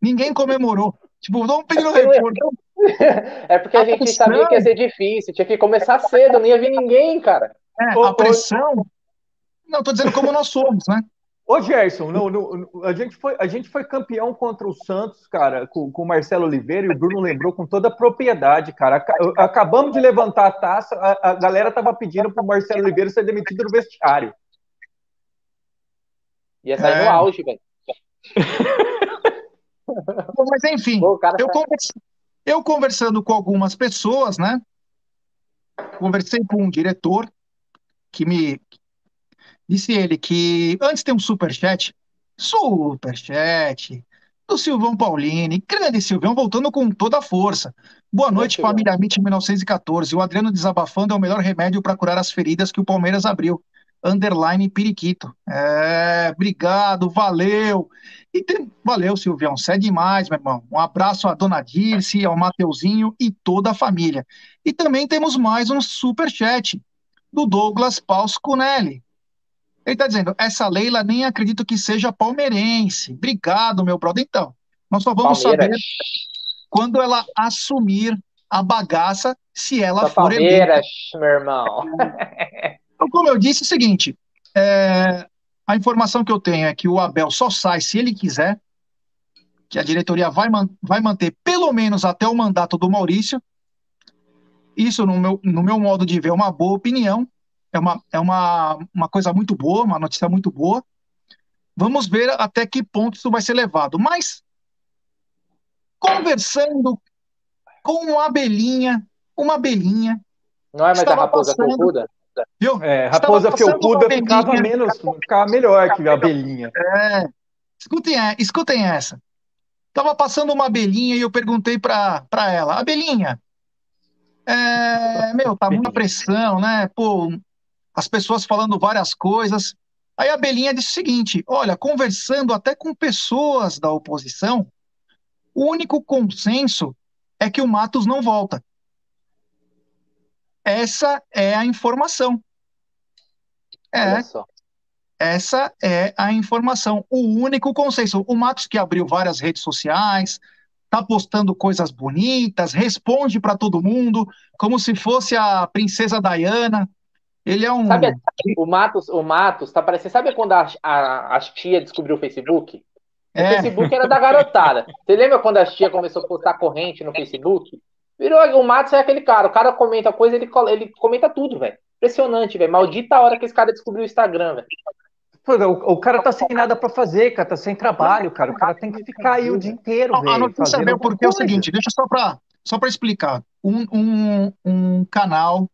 Ninguém comemorou. Tipo, vamos pedindo reforço. É porque a, a gente pressão... sabia que ia ser difícil, tinha que começar cedo, não ia vir ninguém, cara. É, a pressão. Não, tô dizendo como nós somos, né? Ô, Gerson, não, não, a, gente foi, a gente foi campeão contra o Santos, cara, com, com o Marcelo Oliveira, e o Bruno lembrou com toda a propriedade, cara. Acabamos de levantar a taça, a, a galera tava pedindo pro Marcelo Oliveira ser demitido no vestiário. Ia sair é. no auge, velho. Mas enfim, Pô, eu, convers... eu conversando com algumas pessoas, né? Conversei com um diretor que me disse ele que antes tem um superchat, superchat do Silvão Paulini, grande Silvão, voltando com toda a força. Boa noite, família Amit 1914. O Adriano desabafando é o melhor remédio para curar as feridas que o Palmeiras abriu underline Periquito. É, obrigado, valeu. E tem, valeu, Silvião, você é demais, meu irmão. Um abraço à dona Dirce, ao Mateuzinho e toda a família. E também temos mais um super chat do Douglas Paus Cunelli. Ele está dizendo, essa Leila nem acredito que seja palmeirense. Obrigado, meu brother. Então, nós só vamos Palmeiras. saber quando ela assumir a bagaça, se ela for Palmeiras, meu irmão. Então, como eu disse, é o seguinte: é, a informação que eu tenho é que o Abel só sai se ele quiser, que a diretoria vai, man vai manter pelo menos até o mandato do Maurício. Isso, no meu, no meu modo de ver, é uma boa opinião, é, uma, é uma, uma coisa muito boa, uma notícia muito boa. Vamos ver até que ponto isso vai ser levado. Mas, conversando com uma abelhinha, uma abelhinha. Não é mais a raposa passando, Viu? É, raposa felpuda ficava menos, ficava melhor que a abelhinha. É. Escutem, escutem essa. Tava passando uma abelhinha e eu perguntei para ela, abelhinha, é, meu, tá muita pressão, né? Pô, as pessoas falando várias coisas. Aí a abelhinha disse o seguinte: olha, conversando até com pessoas da oposição, o único consenso é que o Matos não volta. Essa é a informação. É. Essa é a informação. O único consenso. O Matos que abriu várias redes sociais, tá postando coisas bonitas, responde para todo mundo, como se fosse a princesa Diana. Ele é um. Sabe, o Matos, o Matos tá parecendo. Sabe quando a, a, a tia descobriu o Facebook? O é. Facebook era da garotada. Você lembra quando a tia começou a postar corrente no Facebook? Virou, o Matos é aquele cara, o cara comenta coisa, ele, ele comenta tudo, velho. Impressionante, velho. Maldita a hora que esse cara descobriu o Instagram, velho. O, o, cara tá sem nada para fazer, cara, tá sem trabalho, cara. O cara tem que ficar aí o dia inteiro, velho. A notícia veio porque é o seguinte, deixa só para só pra explicar. Um, um, um canal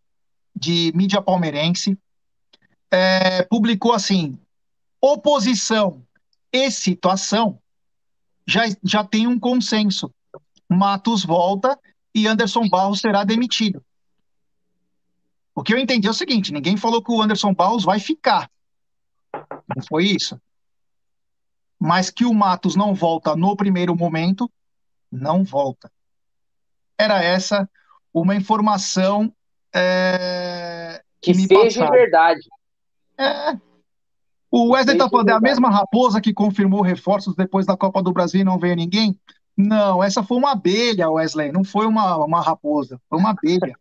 de mídia palmeirense é, publicou assim: oposição e situação já, já tem um consenso. Matos volta e Anderson Barros será demitido. O que eu entendi é o seguinte: ninguém falou que o Anderson Barros vai ficar. Não foi isso. Mas que o Matos não volta no primeiro momento, não volta. Era essa uma informação é, que, que seja passaram. verdade. É. O Wesley está falando, é a mesma raposa que confirmou reforços depois da Copa do Brasil e não veio ninguém? Não, essa foi uma abelha, Wesley, não foi uma, uma raposa, foi uma abelha.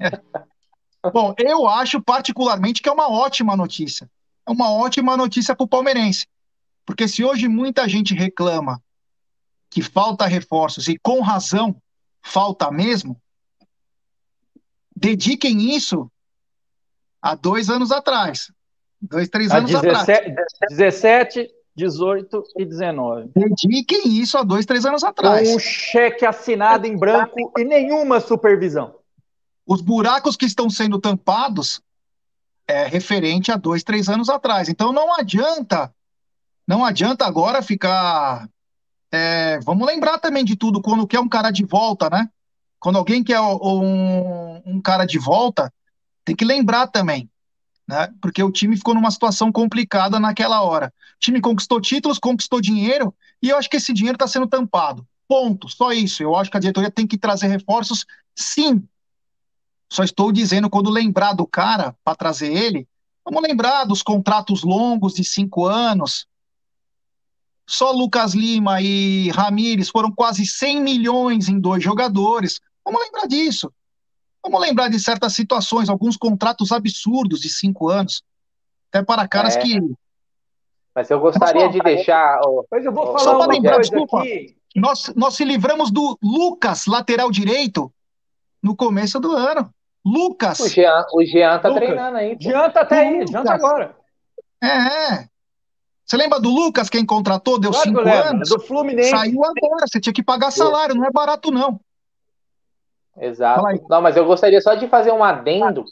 É. Bom, eu acho particularmente que é uma ótima notícia. É uma ótima notícia para o palmeirense. Porque se hoje muita gente reclama que falta reforços, e com razão falta mesmo, dediquem isso há dois anos atrás. Dois, três anos 17, atrás. 17, 18 e 19. Dediquem isso há dois, três anos atrás. Com um cheque assinado em branco e nenhuma supervisão. Os buracos que estão sendo tampados é referente a dois, três anos atrás. Então não adianta, não adianta agora ficar. É, vamos lembrar também de tudo quando quer um cara de volta, né? Quando alguém quer um, um cara de volta, tem que lembrar também, né? Porque o time ficou numa situação complicada naquela hora. O time conquistou títulos, conquistou dinheiro, e eu acho que esse dinheiro está sendo tampado. Ponto, só isso. Eu acho que a diretoria tem que trazer reforços, sim. Só estou dizendo, quando lembrar do cara, para trazer ele, vamos lembrar dos contratos longos de cinco anos, só Lucas Lima e Ramires foram quase 100 milhões em dois jogadores. Vamos lembrar disso. Vamos lembrar de certas situações, alguns contratos absurdos de cinco anos, até para caras é. que. Mas eu gostaria Mas, de deixar. Mas eu vou falar só para lembrar, desculpa. Aqui. Nós, nós se livramos do Lucas, lateral direito, no começo do ano. Lucas. O Jean, o Jean tá Lucas. treinando aí. Jean tá até aí, Jean tá agora. É, é. Você lembra do Lucas, quem contratou, deu claro cinco anos? Do Fluminense. Saiu agora, você tinha que pagar salário, não é barato, não. Exato. Não, mas eu gostaria só de fazer um adendo.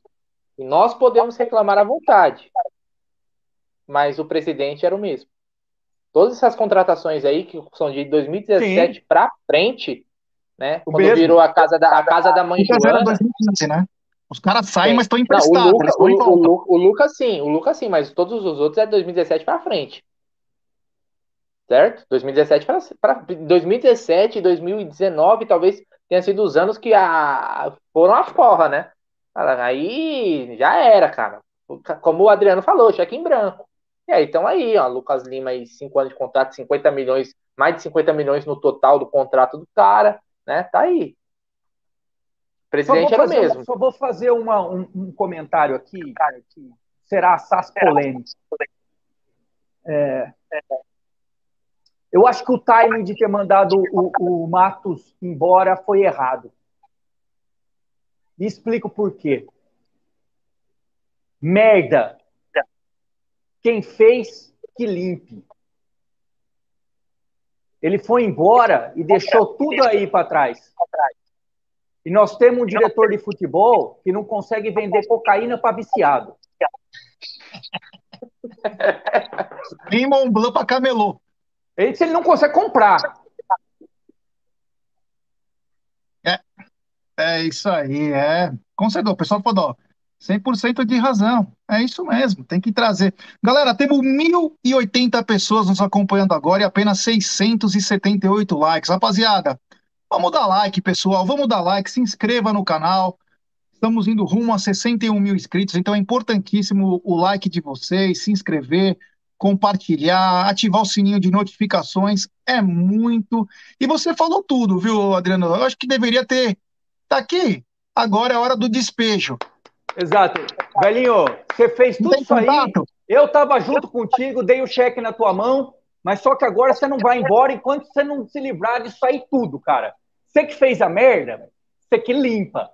E nós podemos reclamar à vontade. Mas o presidente era o mesmo. Todas essas contratações aí, que são de 2017 para frente, né? O quando mesmo. virou a casa da, a casa da mãe Joana. 2015, né? Os caras saem, Sim. mas estão emprestados. Não, o, Luca, o, o, o, Lucas sim, o Lucas sim, mas todos os outros é 2017 para frente. Certo? 2017 para 2017 e 2019 talvez tenha sido os anos que a, foram a forra, né? Aí já era, cara. Como o Adriano falou, cheque em branco. E aí, então aí, ó, Lucas Lima aí, 5 anos de contrato, 50 milhões, mais de 50 milhões no total do contrato do cara, né? Tá aí presidente era o mesmo. Só vou fazer uma, um, um, comentário aqui, cara, que será assaz polêmico. É, é, eu acho que o timing de ter mandado o, o Matos embora foi errado. E explico por quê. Merda. Quem fez, que limpe. Ele foi embora e deixou tudo aí para trás. E nós temos um diretor de futebol que não consegue vender cocaína para viciado. Nem Mont Blanc para camelô. Esse ele não consegue comprar. É, é isso aí, é. Concedor, pessoal falou, 100% de razão. É isso mesmo, tem que trazer. Galera, temos 1.080 pessoas nos acompanhando agora e apenas 678 likes. Rapaziada, Vamos dar like, pessoal. Vamos dar like, se inscreva no canal. Estamos indo rumo a 61 mil inscritos, então é importantíssimo o like de vocês, se inscrever, compartilhar, ativar o sininho de notificações. É muito. E você falou tudo, viu, Adriano? Eu acho que deveria ter. Tá aqui. Agora é a hora do despejo. Exato. Velhinho, você fez tudo isso aí. Eu tava junto contigo, dei o cheque na tua mão. Mas só que agora você não vai embora enquanto você não se livrar disso aí tudo, cara. Você que fez a merda, você que limpa.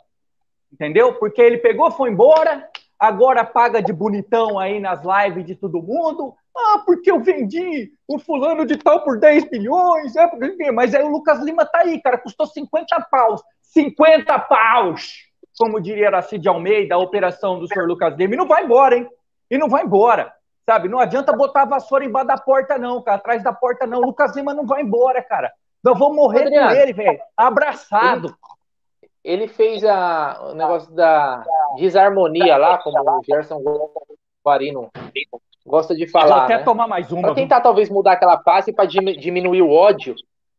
Entendeu? Porque ele pegou, foi embora, agora paga de bonitão aí nas lives de todo mundo. Ah, porque eu vendi o fulano de tal por 10 milhões. É, mas aí o Lucas Lima tá aí, cara, custou 50 paus. 50 paus! Como diria Aracide Almeida, a operação do senhor Lucas Lima. E não vai embora, hein? E não vai embora. Sabe? Não adianta botar a vassoura embaixo da porta, não, cara. Atrás da porta, não. O Lucas Lima não vai embora, cara. Nós vamos morrer Adriano, com ele, velho. Abraçado. ele fez a, o negócio da desarmonia lá, como o Gerson Guarino gosta de falar. Vou até né? tomar mais uma. Pra tentar talvez mudar aquela fase para diminuir o ódio.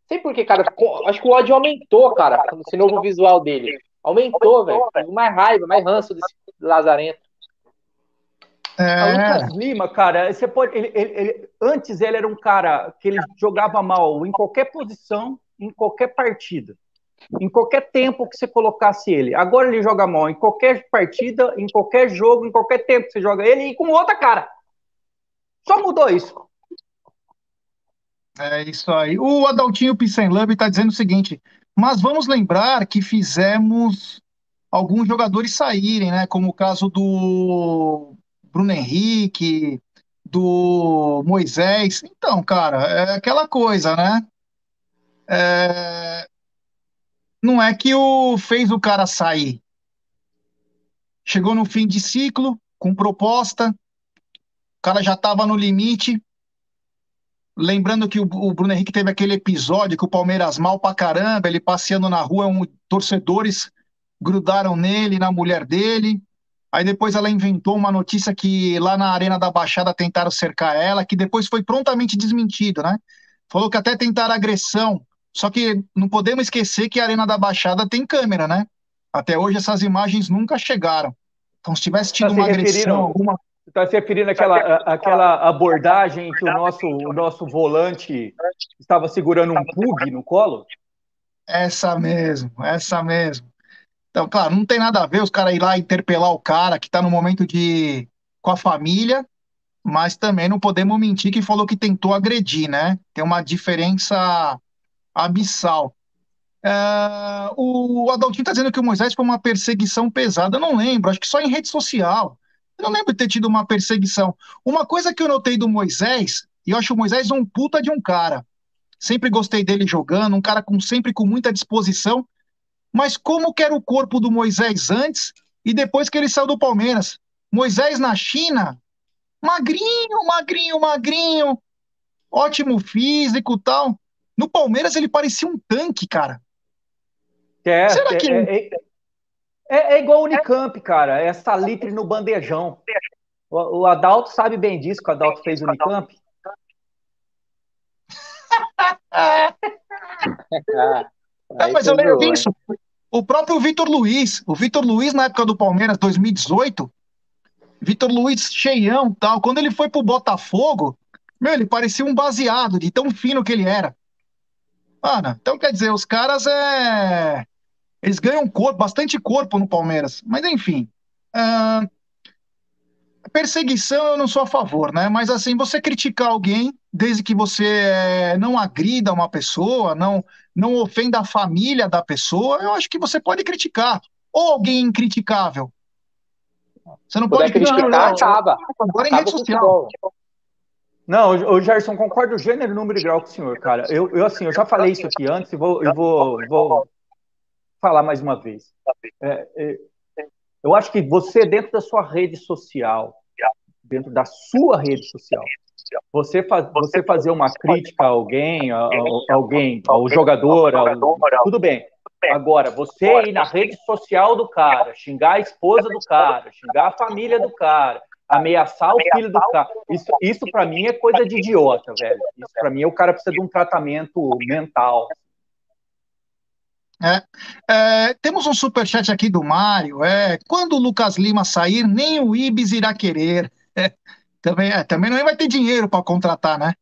Sei por que, cara. Acho que o ódio aumentou, cara, com esse novo visual dele. Aumentou, velho. Mais raiva, mais ranço desse Lazarento. É. O Lucas Lima, cara, você pode. Ele, ele, ele, antes ele era um cara que ele jogava mal em qualquer posição, em qualquer partida. Em qualquer tempo que você colocasse ele. Agora ele joga mal em qualquer partida, em qualquer jogo, em qualquer tempo que você joga ele e com outra cara. Só mudou isso. É isso aí. O Adaltinho Pissenlub está dizendo o seguinte: mas vamos lembrar que fizemos alguns jogadores saírem, né? Como o caso do Bruno Henrique, do Moisés. Então, cara, é aquela coisa, né? É... Não é que o fez o cara sair. Chegou no fim de ciclo, com proposta, cara já estava no limite. Lembrando que o, o, Bruno Henrique teve aquele episódio que o Palmeiras mal pra caramba, ele passeando na rua, um, torcedores grudaram nele, na mulher dele. Aí depois ela inventou uma notícia que lá na Arena da Baixada tentaram cercar ela, que depois foi prontamente desmentido, né? Falou que até tentaram agressão. Só que não podemos esquecer que a Arena da Baixada tem câmera, né? Até hoje essas imagens nunca chegaram. Então, se tivesse tido uma agressão, alguma. Você está se referindo àquela, àquela abordagem que o nosso, o nosso volante estava segurando um pug no colo? Essa mesmo, essa mesmo. Então, claro, não tem nada a ver os caras ir lá interpelar o cara que está no momento de com a família, mas também não podemos mentir que falou que tentou agredir, né? Tem uma diferença abissal. É, o Adaltinho está dizendo que o Moisés foi uma perseguição pesada. Eu não lembro, acho que só em rede social. Eu não lembro de ter tido uma perseguição. Uma coisa que eu notei do Moisés, e eu acho o Moisés um puta de um cara. Sempre gostei dele jogando, um cara com sempre com muita disposição, mas como que era o corpo do Moisés antes e depois que ele saiu do Palmeiras? Moisés na China, magrinho, magrinho, magrinho, ótimo físico tal. No Palmeiras ele parecia um tanque, cara. É, Será que... é, é, é, é igual o Unicamp, cara. É salitre no bandejão. O, o Adalto sabe bem disso que o Adalto fez o Unicamp. É, mas eu lembro disso. O próprio Vitor Luiz, o Vitor Luiz na época do Palmeiras, 2018, Vitor Luiz cheião tal, quando ele foi pro Botafogo, meu, ele parecia um baseado de tão fino que ele era. Mano, então quer dizer, os caras é. Eles ganham corpo, bastante corpo no Palmeiras. Mas enfim. Uh... Perseguição eu não sou a favor, né? Mas assim, você criticar alguém, desde que você é, não agrida uma pessoa, não não ofenda a família da pessoa, eu acho que você pode criticar. Ou alguém incriticável. Você não pode criticar, não, acaba. Agora em rede social. Não, o Gerson, concordo gênero, número e grau com o senhor, cara. Eu, eu assim, eu já falei isso aqui antes e vou, eu vou, vou falar mais uma vez. É, é, eu acho que você, dentro da sua rede social, dentro da sua rede social, você, você fazer uma crítica a alguém, a, a alguém, ao jogador, ao, tudo bem. Agora, você ir na rede social do cara, xingar a esposa do cara, xingar a família do cara, ameaçar o filho do cara, isso, isso para mim é coisa de idiota, velho. Isso para mim é o cara precisa de um tratamento mental. É, é, temos um superchat aqui do Mário. É, quando o Lucas Lima sair, nem o Ibis irá querer. É, também, é, também não vai ter dinheiro para contratar, né?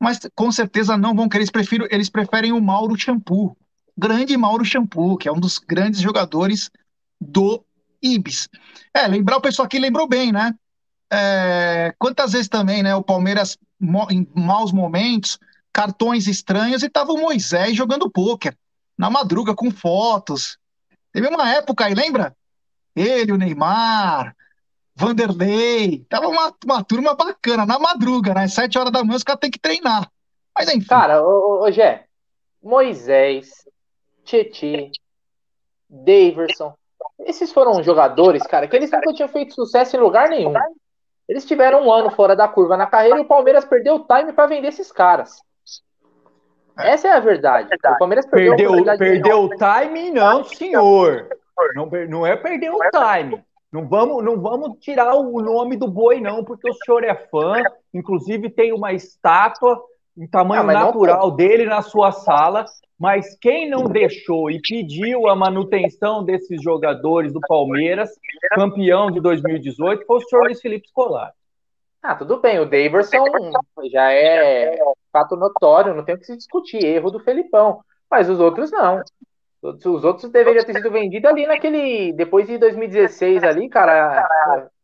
Mas com certeza não vão querer. Eles, prefiram, eles preferem o Mauro Shampoo, grande Mauro Shampoo, que é um dos grandes jogadores do Ibis. É, lembrar o pessoal aqui lembrou bem, né? É, quantas vezes também, né? O Palmeiras em maus momentos, cartões estranhos e tava o Moisés jogando pôquer na madruga com fotos. Teve uma época aí, lembra? Ele, o Neymar, Vanderlei. Tava uma, uma turma bacana, na madruga, né? Sete horas da manhã os caras têm que treinar. Mas enfim. Cara, ô, ô, Gé, Moisés, Tietê, Daverson. Esses foram jogadores, cara, que eles nunca tinham feito sucesso em lugar nenhum. Eles tiveram um ano fora da curva na carreira e o Palmeiras perdeu o time para vender esses caras. Essa é a verdade. O Palmeiras perdeu, perdeu, perdeu o timing, não, senhor. Não, não é perder o time. Não vamos, não vamos tirar o nome do boi, não, porque o senhor é fã. Inclusive, tem uma estátua em tamanho ah, natural não... dele na sua sala. Mas quem não deixou e pediu a manutenção desses jogadores do Palmeiras, campeão de 2018, foi o senhor Luiz Felipe Scolari. Ah, tudo bem. O Daverson já é fato notório, não tem o que se discutir. Erro do Felipão. Mas os outros não. Os outros deveriam ter sido vendidos ali naquele. Depois de 2016 ali, cara.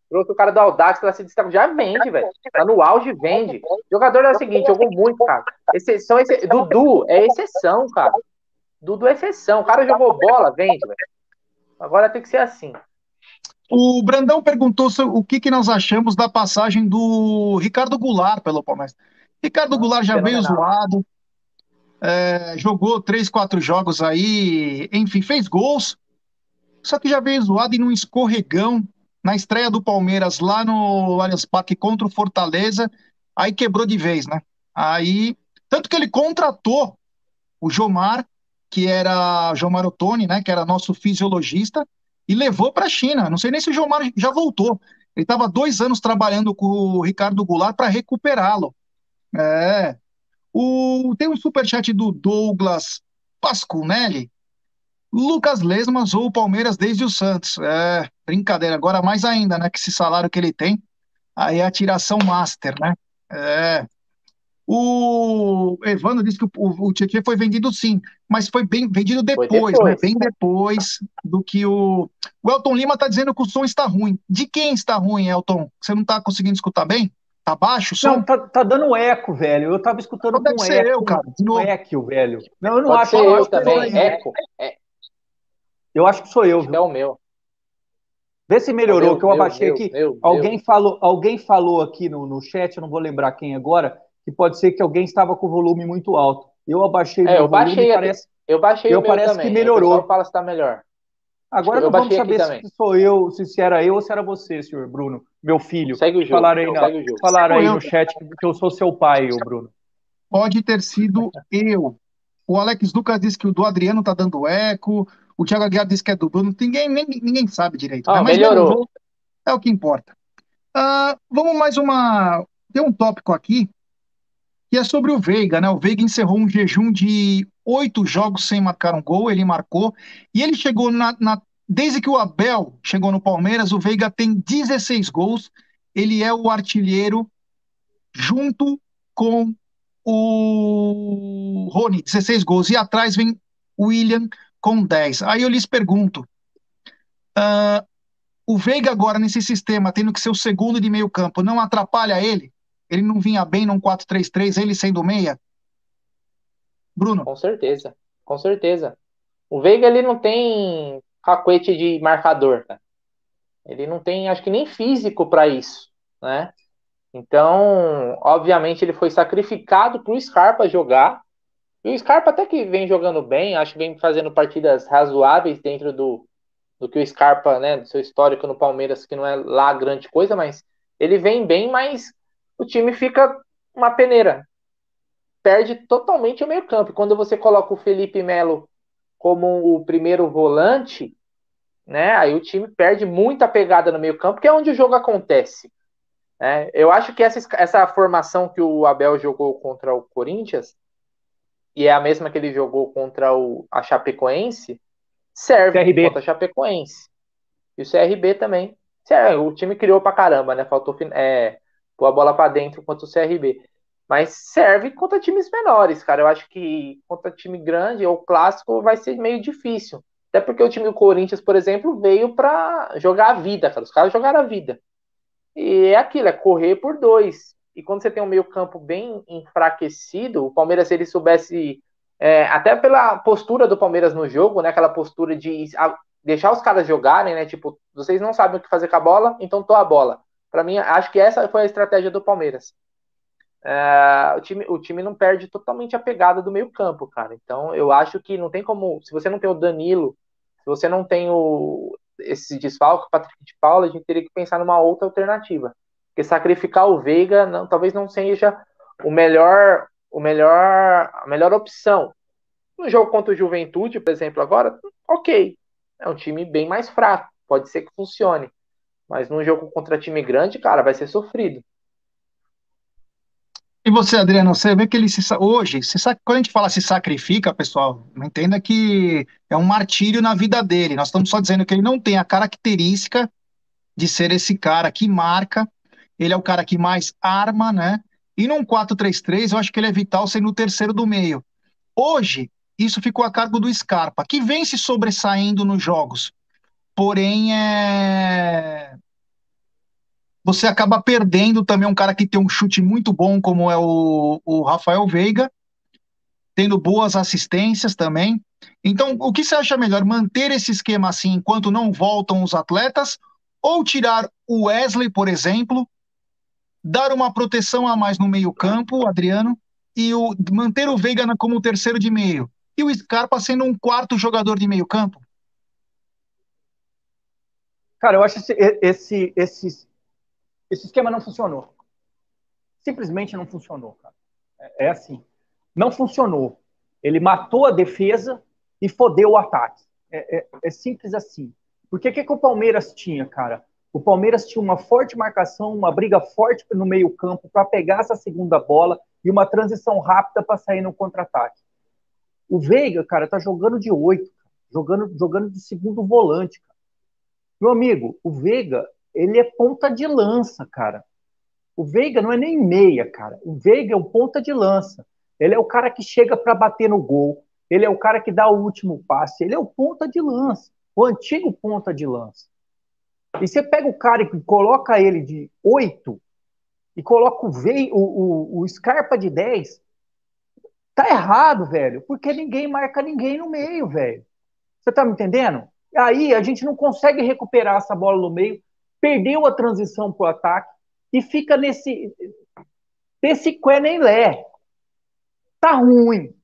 Trouxe o cara do Audax pra se destacar. Já vende, velho. Tá no auge, vende. O jogador é o seguinte, jogou muito, cara. Exceção, esse, Dudu é exceção, cara. Dudu é exceção. O cara jogou bola, vende, velho. Agora tem que ser assim. O Brandão perguntou o que, que nós achamos da passagem do Ricardo Goulart pelo Palmeiras. Ricardo Goulart já veio zoado, é, jogou três, quatro jogos aí, enfim, fez gols, só que já veio zoado em um escorregão na estreia do Palmeiras lá no Allianz Parque contra o Fortaleza, aí quebrou de vez, né? Aí, tanto que ele contratou o Jomar, que era Jomar Ottoni, né, que era nosso fisiologista, e levou para a China. Não sei nem se o Jomar já voltou. Ele estava dois anos trabalhando com o Ricardo Goulart para recuperá-lo. É. O, tem um superchat do Douglas Pascunelli. Lucas Lesmas ou o Palmeiras desde o Santos. É, brincadeira. Agora mais ainda, né? Que esse salário que ele tem, aí é a tiração master, né? É. O Evandro disse que o, o, Tietchan foi vendido sim, mas foi bem vendido depois, depois. né? Bem depois do que o. O Elton Lima está dizendo que o som está ruim. De quem está ruim, Elton? Você não está conseguindo escutar bem? Tá baixo? Som? Não, tá, tá dando eco, velho. Eu tava escutando não com eco. Eu, cara. Um eco, velho. Não, eu não Pode acho. Ser eu, eu também. Eco. É... Eu acho que sou eu. Viu? É o meu. Vê se melhorou, meu, que eu abaixei meu, aqui. Meu, alguém, Falou, alguém falou aqui no, no chat, eu não vou lembrar quem agora, que pode ser que alguém estava com o volume muito alto. Eu abaixei é, eu baixei volume, parece, eu baixei eu parece também. que melhorou. Fala se tá melhor. Agora não vamos saber se sou eu, se era eu ou se era você, senhor Bruno, meu filho. Segue o jogo. Falaram aí, o jogo. Falaram aí no chat que eu sou seu pai, o Bruno. Pode ter sido eu. O Alex Lucas disse que o do Adriano tá dando eco. O Thiago Aguiar disse que é do Bruno. Ninguém, nem, ninguém sabe direito. Ah, né? Mas melhorou. É o que importa. Uh, vamos mais uma. Tem um tópico aqui que é sobre o Veiga, né? O Veiga encerrou um jejum de oito jogos sem marcar um gol, ele marcou, e ele chegou na, na, Desde que o Abel chegou no Palmeiras, o Veiga tem 16 gols, ele é o artilheiro junto com o Rony, 16 gols, e atrás vem o William com 10. Aí eu lhes pergunto, uh, o Veiga agora nesse sistema, tendo que ser o segundo de meio campo, não atrapalha ele? Ele não vinha bem num 4-3-3, ele sendo meia? Bruno? Com certeza, com certeza. O Veiga ele não tem cacuete de marcador, cara. Ele não tem, acho que nem físico para isso, né? Então, obviamente, ele foi sacrificado para o Scarpa jogar. E o Scarpa até que vem jogando bem, acho que vem fazendo partidas razoáveis dentro do, do que o Scarpa, né, do seu histórico no Palmeiras, que não é lá grande coisa, mas ele vem bem, mas o time fica uma peneira. Perde totalmente o meio-campo. Quando você coloca o Felipe Melo como o primeiro volante, né? Aí o time perde muita pegada no meio-campo, que é onde o jogo acontece. Né? Eu acho que essa, essa formação que o Abel jogou contra o Corinthians, e é a mesma que ele jogou contra o, a Chapecoense, serve CRB. contra a Chapecoense. E o CRB também. O time criou pra caramba, né? Faltou é, pôr a bola para dentro contra o CRB. Mas serve contra times menores, cara. Eu acho que contra time grande ou clássico vai ser meio difícil. Até porque o time do Corinthians, por exemplo, veio para jogar a vida, cara. Os caras jogaram a vida. E é aquilo, é correr por dois. E quando você tem um meio-campo bem enfraquecido, o Palmeiras, se ele soubesse, é, até pela postura do Palmeiras no jogo, né? Aquela postura de deixar os caras jogarem, né? Tipo, vocês não sabem o que fazer com a bola, então tô a bola. Para mim, acho que essa foi a estratégia do Palmeiras. É, o, time, o time não perde totalmente a pegada do meio campo, cara. Então, eu acho que não tem como. Se você não tem o Danilo, se você não tem o, esse desfalque, o Patrick de Paula, a gente teria que pensar numa outra alternativa. Porque sacrificar o Veiga não, talvez não seja o melhor o melhor, a melhor opção. No jogo contra o Juventude, por exemplo, agora, ok. É um time bem mais fraco. Pode ser que funcione. Mas num jogo contra time grande, cara, vai ser sofrido. E você, Adriano, você vê que ele se, hoje, se, quando a gente fala se sacrifica, pessoal, não entenda que é um martírio na vida dele. Nós estamos só dizendo que ele não tem a característica de ser esse cara que marca. Ele é o cara que mais arma, né? E num 4-3-3, eu acho que ele é vital sendo o terceiro do meio. Hoje, isso ficou a cargo do Scarpa, que vem se sobressaindo nos jogos. Porém, é você acaba perdendo também um cara que tem um chute muito bom, como é o, o Rafael Veiga, tendo boas assistências também. Então, o que você acha melhor? Manter esse esquema assim enquanto não voltam os atletas? Ou tirar o Wesley, por exemplo, dar uma proteção a mais no meio-campo, Adriano, e o, manter o Veiga como terceiro de meio? E o Scarpa sendo um quarto jogador de meio-campo? Cara, eu acho esse, esse, esse, esquema não funcionou. Simplesmente não funcionou, cara. É, é assim. Não funcionou. Ele matou a defesa e fodeu o ataque. É, é, é simples assim. Porque o que, que o Palmeiras tinha, cara? O Palmeiras tinha uma forte marcação, uma briga forte no meio-campo para pegar essa segunda bola e uma transição rápida para sair no contra-ataque. O Veiga, cara, tá jogando de oito, jogando, jogando de segundo volante. Cara. Meu amigo, o Veiga ele é ponta de lança, cara. O Veiga não é nem meia, cara. O Veiga é o ponta de lança. Ele é o cara que chega para bater no gol. Ele é o cara que dá o último passe. Ele é o ponta de lança. O antigo ponta de lança. E você pega o cara e coloca ele de 8 e coloca o, Veiga, o, o, o Scarpa de 10. Tá errado, velho. Porque ninguém marca ninguém no meio, velho. Você tá me entendendo? Aí a gente não consegue recuperar essa bola no meio perdeu a transição para o ataque e fica nesse desse lé. Tá ruim.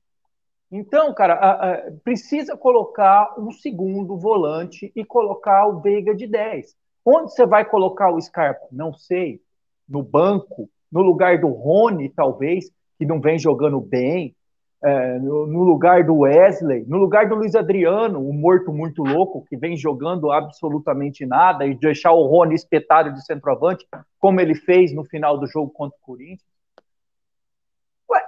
Então, cara, a, a, precisa colocar um segundo volante e colocar o Veiga de 10. Onde você vai colocar o Scarpa? Não sei. No banco, no lugar do Rony, talvez, que não vem jogando bem é, no, no, lugar do Wesley, no lugar do Luiz Adriano, o morto muito louco, que vem jogando absolutamente nada, e deixar o Rony espetado de centroavante, como ele fez no final do jogo contra o Corinthians. Ué,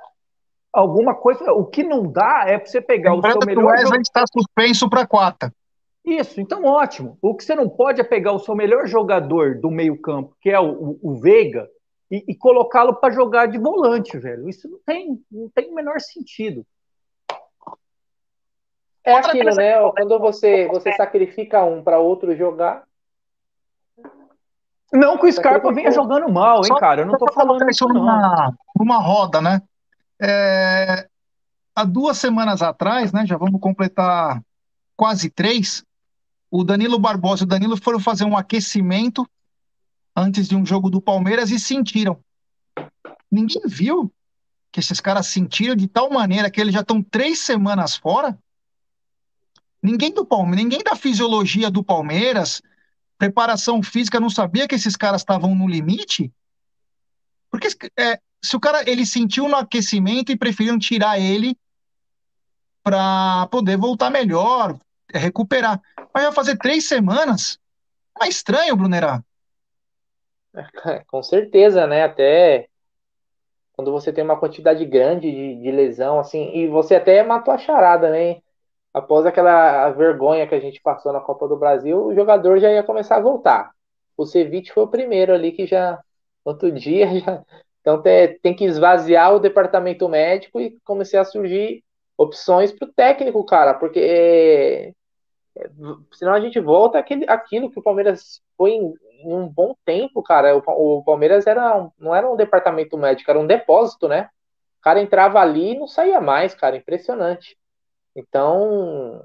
alguma coisa. O que não dá é para você pegar o seu melhor. O Wesley está suspenso para quarta. Isso, então ótimo. O que você não pode é pegar o seu melhor jogador do meio-campo, que é o, o, o Veiga, e, e colocá-lo para jogar de volante, velho. Isso não tem, não tem o menor sentido. É aquilo, né? Quando você, você sacrifica um para outro jogar. Não que o Scarpa venha jogando mal, hein, cara? Eu não tô falando isso numa, numa roda, né? É, há duas semanas atrás, né? Já vamos completar quase três. O Danilo Barbosa e o Danilo foram fazer um aquecimento antes de um jogo do Palmeiras e sentiram. Ninguém viu que esses caras sentiram de tal maneira que eles já estão três semanas fora. Ninguém do Palmeiras, ninguém da fisiologia do Palmeiras, preparação física, não sabia que esses caras estavam no limite. Porque é, se o cara ele sentiu no aquecimento e preferiram tirar ele para poder voltar melhor, recuperar. Mas vai fazer três semanas. É estranho, Brunerá. Com certeza, né? Até quando você tem uma quantidade grande de, de, lesão, assim, e você até matou a charada, né? Após aquela vergonha que a gente passou na Copa do Brasil, o jogador já ia começar a voltar. O Ceviche foi o primeiro ali que já, outro dia, já. Então tem, tem que esvaziar o departamento médico e começar a surgir opções para o técnico, cara, porque é, é, senão a gente volta àquele, àquilo que o Palmeiras foi um bom tempo, cara, o, o Palmeiras era, não era um departamento médico, era um depósito, né? O cara entrava ali e não saía mais, cara, impressionante. Então,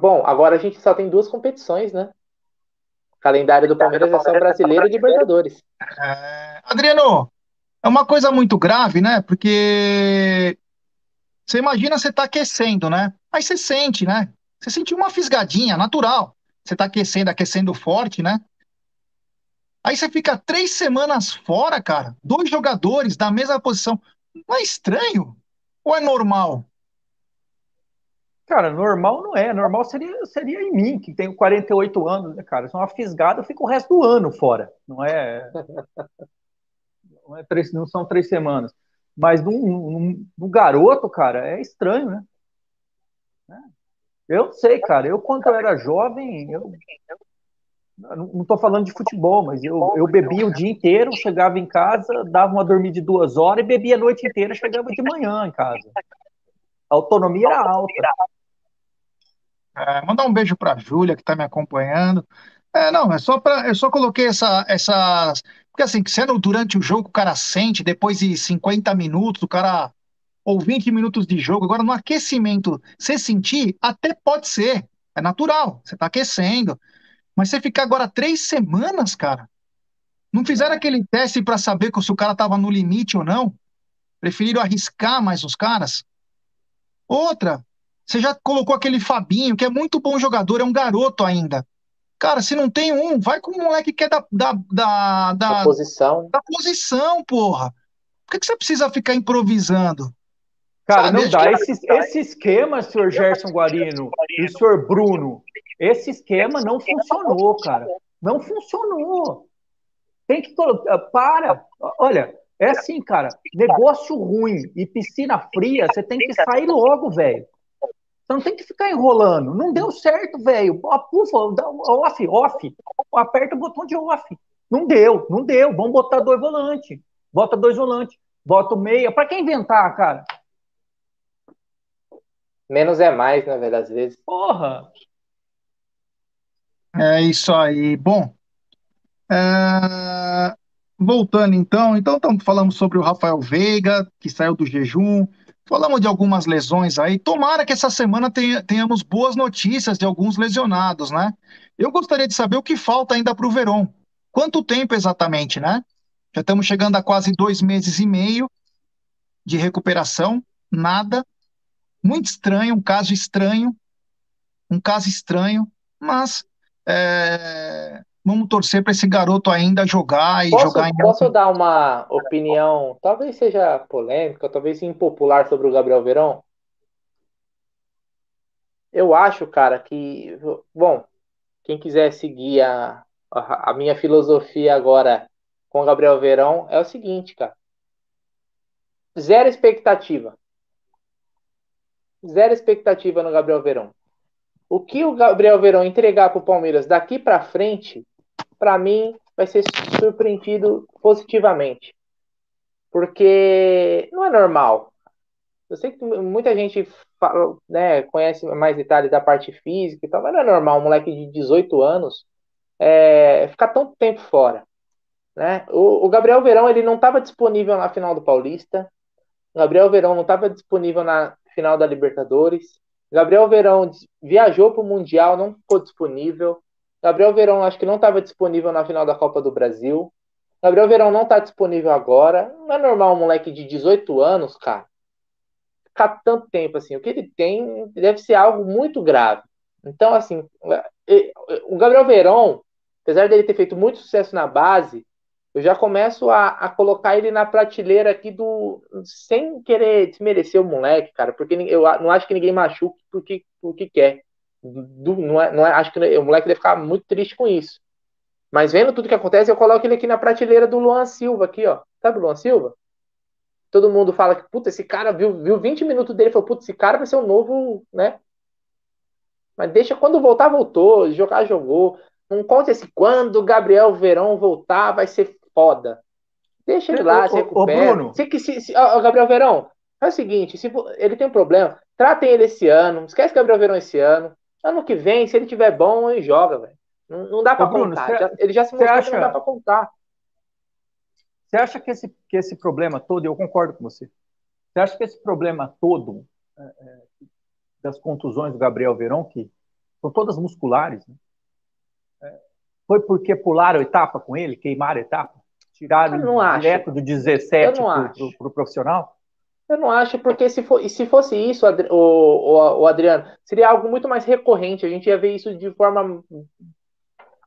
bom, agora a gente só tem duas competições, né? O calendário do Palmeiras é só brasileiro e Libertadores. É, Adriano, é uma coisa muito grave, né? Porque você imagina você tá aquecendo, né? Aí você sente, né? Você sentiu uma fisgadinha, natural. Você tá aquecendo, aquecendo forte, né? Aí você fica três semanas fora, cara. Dois jogadores da mesma posição. Não é estranho? Ou é normal? Cara, normal não é. Normal seria, seria em mim, que tenho 48 anos, né, cara? Se é uma fisgada, eu fico o resto do ano fora. Não é. Não, é três, não são três semanas. Mas num, num garoto, cara, é estranho, né? Eu sei, cara. Eu, quando eu era jovem, eu. Não estou falando de futebol, mas eu, eu bebia o dia inteiro, chegava em casa, dava uma dormida de duas horas e bebia a noite inteira, chegava de manhã em casa. A autonomia era alta. É, mandar um beijo para a Júlia, que está me acompanhando. É, não, é só para. Eu só coloquei essa, essa. Porque assim, sendo durante o jogo o cara sente, depois de 50 minutos, o cara. Ou 20 minutos de jogo, agora no aquecimento, você sentir, até pode ser. É natural, você está aquecendo. Mas você ficar agora três semanas, cara. Não fizeram aquele teste para saber se o cara estava no limite ou não? Preferiram arriscar mais os caras? Outra, você já colocou aquele Fabinho, que é muito bom jogador, é um garoto ainda. Cara, se não tem um, vai com o moleque que é da, da, da, da, posição. Da posição, porra. Por que, que você precisa ficar improvisando? Cara, Sabe, não dá. Esse, esse esquema, senhor Gerson Guarino e o senhor Bruno, esse esquema não funcionou, cara. Não funcionou. Tem que colocar. Ah, para. Olha, é assim, cara. Negócio ruim e piscina fria, você tem que sair logo, velho. Você não tem que ficar enrolando. Não deu certo, velho. Pufa, off, off. Aperta o botão de off. Não deu, não deu. Vamos botar dois volantes. Bota dois volantes. Bota o meia. Para quem inventar, cara? Menos é mais, na verdade, às vezes. Porra! É isso aí. Bom, é... voltando então, então falamos sobre o Rafael Veiga, que saiu do jejum. Falamos de algumas lesões aí. Tomara que essa semana tenha, tenhamos boas notícias de alguns lesionados, né? Eu gostaria de saber o que falta ainda para o Verón. Quanto tempo exatamente, né? Já estamos chegando a quase dois meses e meio de recuperação, nada. Muito estranho, um caso estranho, um caso estranho, mas é, vamos torcer para esse garoto ainda jogar e posso, jogar em. Posso dar uma opinião, talvez seja polêmica, talvez impopular sobre o Gabriel Verão? Eu acho, cara, que. Bom, quem quiser seguir a, a, a minha filosofia agora com o Gabriel Verão é o seguinte, cara. Zero expectativa. Zero expectativa no Gabriel Verão. O que o Gabriel Verão entregar para o Palmeiras daqui para frente para mim, vai ser surpreendido positivamente. Porque não é normal. Eu sei que muita gente fala, né, conhece mais detalhes da parte física e tal, mas não é normal um moleque de 18 anos é, ficar tanto tempo fora. Né? O, o Gabriel Verão ele não estava disponível na final do Paulista. O Gabriel Verão não estava disponível na final da Libertadores. Gabriel Verão viajou para o Mundial, não ficou disponível. Gabriel Verão acho que não estava disponível na final da Copa do Brasil. Gabriel Verão não está disponível agora. Não é normal um moleque de 18 anos, cara, ficar tanto tempo assim. O que ele tem deve ser algo muito grave. Então, assim, o Gabriel Verão, apesar dele ter feito muito sucesso na base, eu já começo a, a colocar ele na prateleira aqui do. sem querer desmerecer o moleque, cara, porque eu não acho que ninguém machuque porque, porque quer do, não é, não é, acho que o moleque deve ficar muito triste com isso. Mas vendo tudo que acontece, eu coloco ele aqui na prateleira do Luan Silva, aqui, ó. Sabe o Luan Silva? Todo mundo fala que, puta, esse cara viu, viu 20 minutos dele e falou, puta, esse cara vai ser o um novo, né? Mas deixa, quando voltar, voltou, jogar, jogou. Não conta esse quando o Gabriel Verão voltar, vai ser foda. Deixa ele lá, se recupera. Ô, Bruno. Se, se, se, ó, Gabriel Verão, é o seguinte, se ele tem um problema, tratem ele esse ano, esquece Gabriel Verão esse ano, Ano que vem, se ele tiver bom, ele joga, velho. Não, não, dá para contar. Cê, já, ele já se mostrou acha, que não dá para contar. Você acha que esse, que esse problema todo, eu concordo com você, você acha que esse problema todo é, é, das contusões do Gabriel Verão, que são todas musculares, né? é, foi porque pularam etapa com ele, queimaram etapa? Tiraram direto do 17 para o profissional? Eu não acho, porque se, for, se fosse isso, o, o, o, Adriano, seria algo muito mais recorrente. A gente ia ver isso de forma.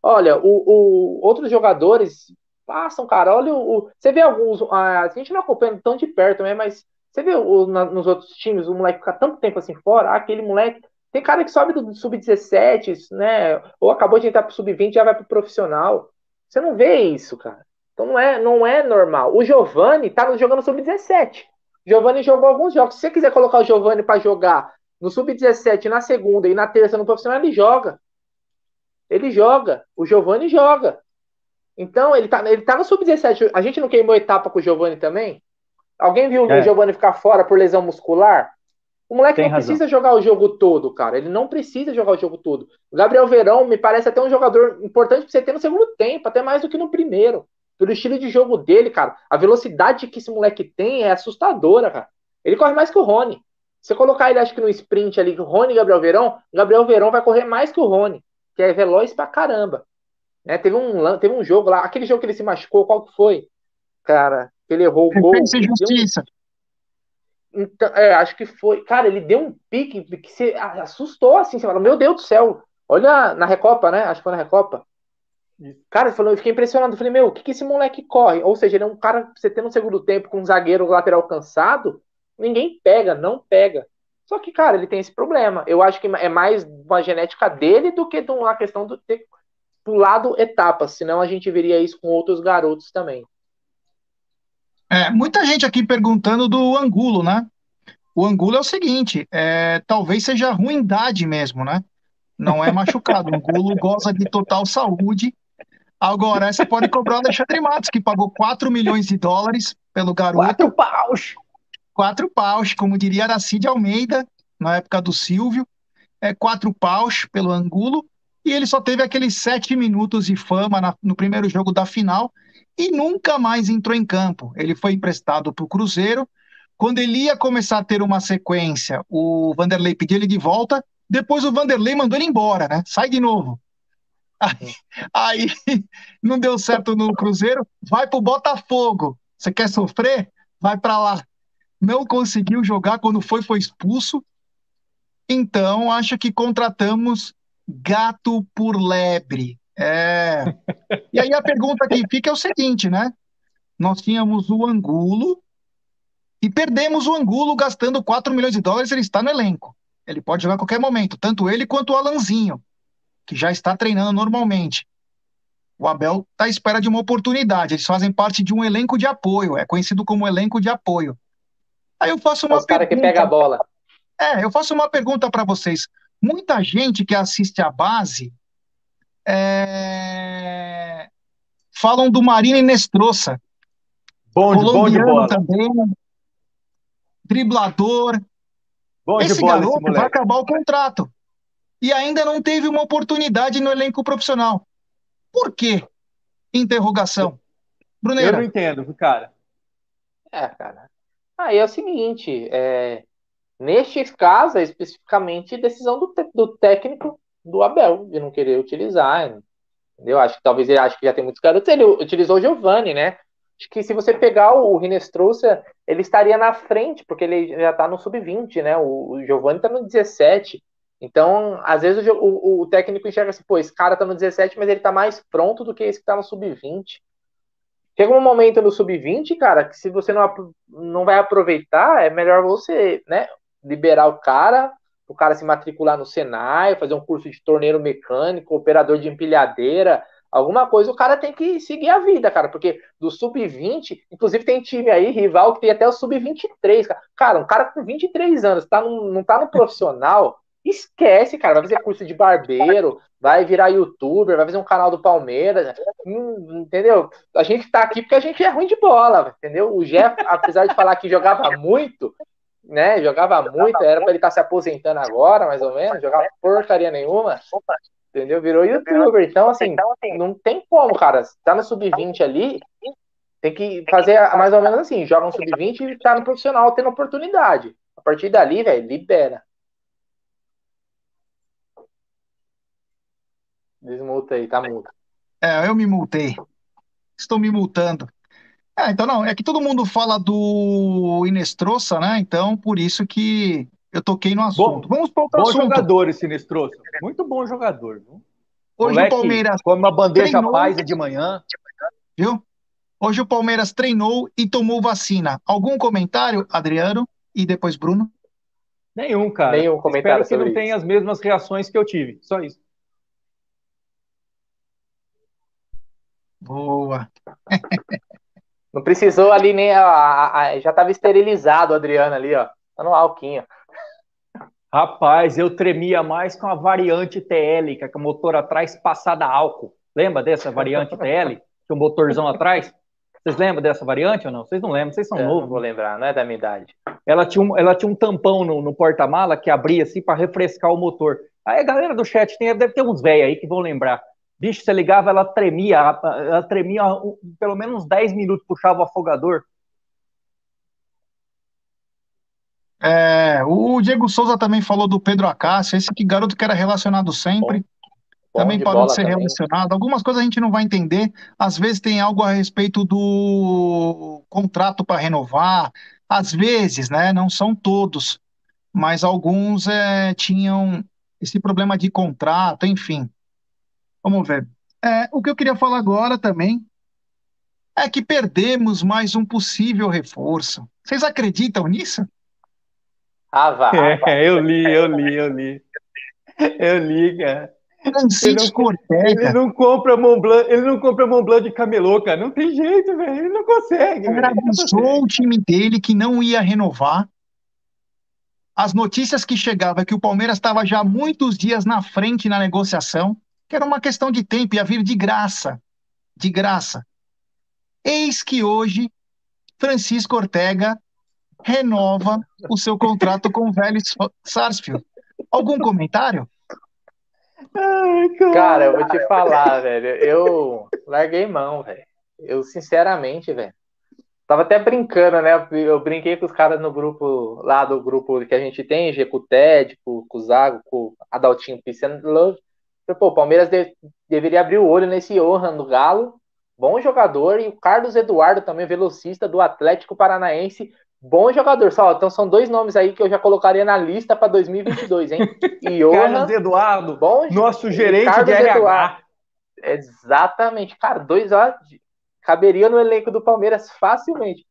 Olha, o, o outros jogadores Passam, cara. Olha o. o você vê alguns. A, a gente não acompanha tão de perto, né? Mas você vê o, na, nos outros times o moleque ficar tanto tempo assim fora. aquele moleque. Tem cara que sobe do sub-17, né? Ou acabou de entrar pro sub-20 e já vai pro profissional. Você não vê isso, cara. Então não é, não é normal. O Giovani tá jogando sub-17. Giovani jogou alguns jogos. Se você quiser colocar o Giovani para jogar no sub-17 na segunda e na terça no profissional, ele joga. Ele joga. O Giovani joga. Então, ele tá, ele tá no sub-17. A gente não queimou etapa com o Giovani também? Alguém viu é. o Giovani ficar fora por lesão muscular? O moleque Tem não razão. precisa jogar o jogo todo, cara. Ele não precisa jogar o jogo todo. O Gabriel Verão me parece até um jogador importante pra você ter no segundo tempo, até mais do que no primeiro. Pelo estilo de jogo dele, cara. A velocidade que esse moleque tem é assustadora, cara. Ele corre mais que o Rony. Se você colocar ele, acho que no sprint ali, Rony e Gabriel Verão, Gabriel Verão vai correr mais que o Rony, que é veloz pra caramba. Né? Teve, um, teve um jogo lá, aquele jogo que ele se machucou, qual que foi? Cara, que ele errou o gol. justiça. Um... Então, é, acho que foi. Cara, ele deu um pique que se assustou assim. Você fala, meu Deus do céu. Olha na Recopa, né? Acho que foi na Recopa. Cara, eu fiquei impressionado. Eu falei, meu, o que, que esse moleque corre? Ou seja, ele é um cara, você tem no segundo tempo com um zagueiro lateral cansado, ninguém pega, não pega. Só que, cara, ele tem esse problema. Eu acho que é mais uma genética dele do que uma questão de ter pulado etapas. Senão a gente veria isso com outros garotos também. É, muita gente aqui perguntando do Angulo, né? O Angulo é o seguinte, é, talvez seja ruindade mesmo, né? Não é machucado. O Angulo goza de total saúde Agora, você pode cobrar o Alexandre Matos, que pagou 4 milhões de dólares pelo garoto. Quatro paus! Quatro paus, como diria Aracide Almeida, na época do Silvio. É, quatro paus pelo Angulo. E ele só teve aqueles sete minutos de fama na, no primeiro jogo da final e nunca mais entrou em campo. Ele foi emprestado para o Cruzeiro. Quando ele ia começar a ter uma sequência, o Vanderlei pediu ele de volta. Depois o Vanderlei mandou ele embora, né? Sai de novo. Aí, aí, não deu certo no Cruzeiro, vai pro Botafogo. Você quer sofrer? Vai para lá. Não conseguiu jogar quando foi, foi expulso. Então, acho que contratamos gato por lebre. É. E aí a pergunta que fica é o seguinte, né? Nós tínhamos o Angulo e perdemos o Angulo gastando 4 milhões de dólares, ele está no elenco. Ele pode jogar a qualquer momento, tanto ele quanto o Alanzinho que já está treinando normalmente. O Abel está à espera de uma oportunidade. Eles fazem parte de um elenco de apoio, é conhecido como elenco de apoio. Aí eu faço uma é os cara que pega a bola. É, eu faço uma pergunta para vocês. Muita gente que assiste a base é... falam do Marina Inestrosa. Bom, bom de bola. também. Driblador. Bom esse bola, garoto esse vai acabar o contrato e ainda não teve uma oportunidade no elenco profissional. Por quê? Interrogação. Bruneira. Eu não entendo, cara. É, cara. Aí é o seguinte, é, neste caso, é especificamente decisão do, do técnico do Abel, de não querer utilizar. Entendeu? Acho que talvez ele ache que já tem muitos garotos. Ele utilizou o Giovanni, né? Acho que se você pegar o Rinestrouxa, ele estaria na frente, porque ele já tá no sub-20, né? O, o Giovanni tá no 17. Então, às vezes o, o, o, técnico enxerga assim, pô, esse cara tá no 17, mas ele tá mais pronto do que esse que tá no sub-20. Chega um momento no sub-20, cara, que se você não, não vai aproveitar, é melhor você, né, liberar o cara, o cara se matricular no Senai, fazer um curso de torneiro mecânico, operador de empilhadeira, alguma coisa, o cara tem que seguir a vida, cara, porque do sub-20, inclusive tem time aí, rival, que tem até o sub-23, cara. Cara, um cara com 23 anos, tá no, não tá no profissional, Esquece, cara. Vai fazer curso de barbeiro, vai virar youtuber, vai fazer um canal do Palmeiras. Hum, entendeu? A gente tá aqui porque a gente é ruim de bola, entendeu? O Jeff, apesar de falar que jogava muito, né? Jogava muito, era para ele estar tá se aposentando agora, mais ou menos, jogava porcaria nenhuma. Entendeu? Virou youtuber. Então, assim, não tem como, cara. Tá no sub-20 ali, tem que fazer mais ou menos assim: joga um sub-20 e tá no profissional tendo oportunidade. A partir dali, velho, libera. Desmulta aí, tá multa. É, eu me multei. Estou me multando. É, então não, é que todo mundo fala do Inestrosa, né? Então, por isso que eu toquei no assunto. Bom, Vamos para outro bom assunto. jogador esse Inestrosa. Muito bom jogador. Viu? Hoje Moleque, o Palmeiras come uma bandeja treinou, paisa de manhã. Viu? Hoje o Palmeiras treinou e tomou vacina. Algum comentário, Adriano? E depois Bruno? Nenhum, cara. Nenhum comentário Espero que não tenha as mesmas reações que eu tive. Só isso. Boa. Não precisou ali nem. A, a, a, já estava esterilizado o Adriano ali, ó. Tá no alquinho. Rapaz, eu tremia mais com a variante TL, que é o motor atrás passada álcool. Lembra dessa variante TL? Que o motorzão atrás? Vocês lembram dessa variante ou não? Vocês não lembram, vocês são eu novos. Não vou lembrar, não é da minha idade. Ela tinha um, ela tinha um tampão no, no porta-mala que abria assim para refrescar o motor. Aí a galera do chat tem, deve ter uns velhos aí que vão lembrar. Bicho, você ligava, ela tremia, ela tremia pelo menos 10 minutos, puxava o afogador. É, o Diego Souza também falou do Pedro Acácio, esse que garoto que era relacionado sempre, bom, bom também de parou de ser também. relacionado. Algumas coisas a gente não vai entender, às vezes tem algo a respeito do contrato para renovar, às vezes, né, não são todos, mas alguns é, tinham esse problema de contrato, enfim. Vamos ver. É, o que eu queria falar agora também é que perdemos mais um possível reforço. Vocês acreditam nisso? Ah, vá. É, eu li, eu li, eu li. Eu li, cara. Francisco Ortega. Ele não compra Montblanc, ele não compra Montblanc de camelô, cara. Não tem jeito, velho. Ele não consegue. Avisou o time dele que não ia renovar. As notícias que chegavam é que o Palmeiras estava já muitos dias na frente na negociação, que era uma questão de tempo, ia vir de graça. De graça. Eis que hoje Francisco Ortega renova o seu contrato com o velho Sarsfield. Algum comentário? Ai, cara. cara, eu vou te falar, velho. Eu larguei mão, velho. Eu, sinceramente, velho. Tava até brincando, né? Eu brinquei com os caras no grupo, lá do grupo que a gente tem, G, com o Ted, com, com o Zago, com o Adaltinho Love. Pô, o Palmeiras de, deveria abrir o olho nesse Johan do Galo, bom jogador, e o Carlos Eduardo também, velocista do Atlético Paranaense, Bom jogador, só. Então são dois nomes aí que eu já colocaria na lista para 2022, hein? Johan, Carlos Eduardo, bom, nosso gerente Carlos de RH. Eduardo. Exatamente, cara, dois ó, caberia no elenco do Palmeiras facilmente.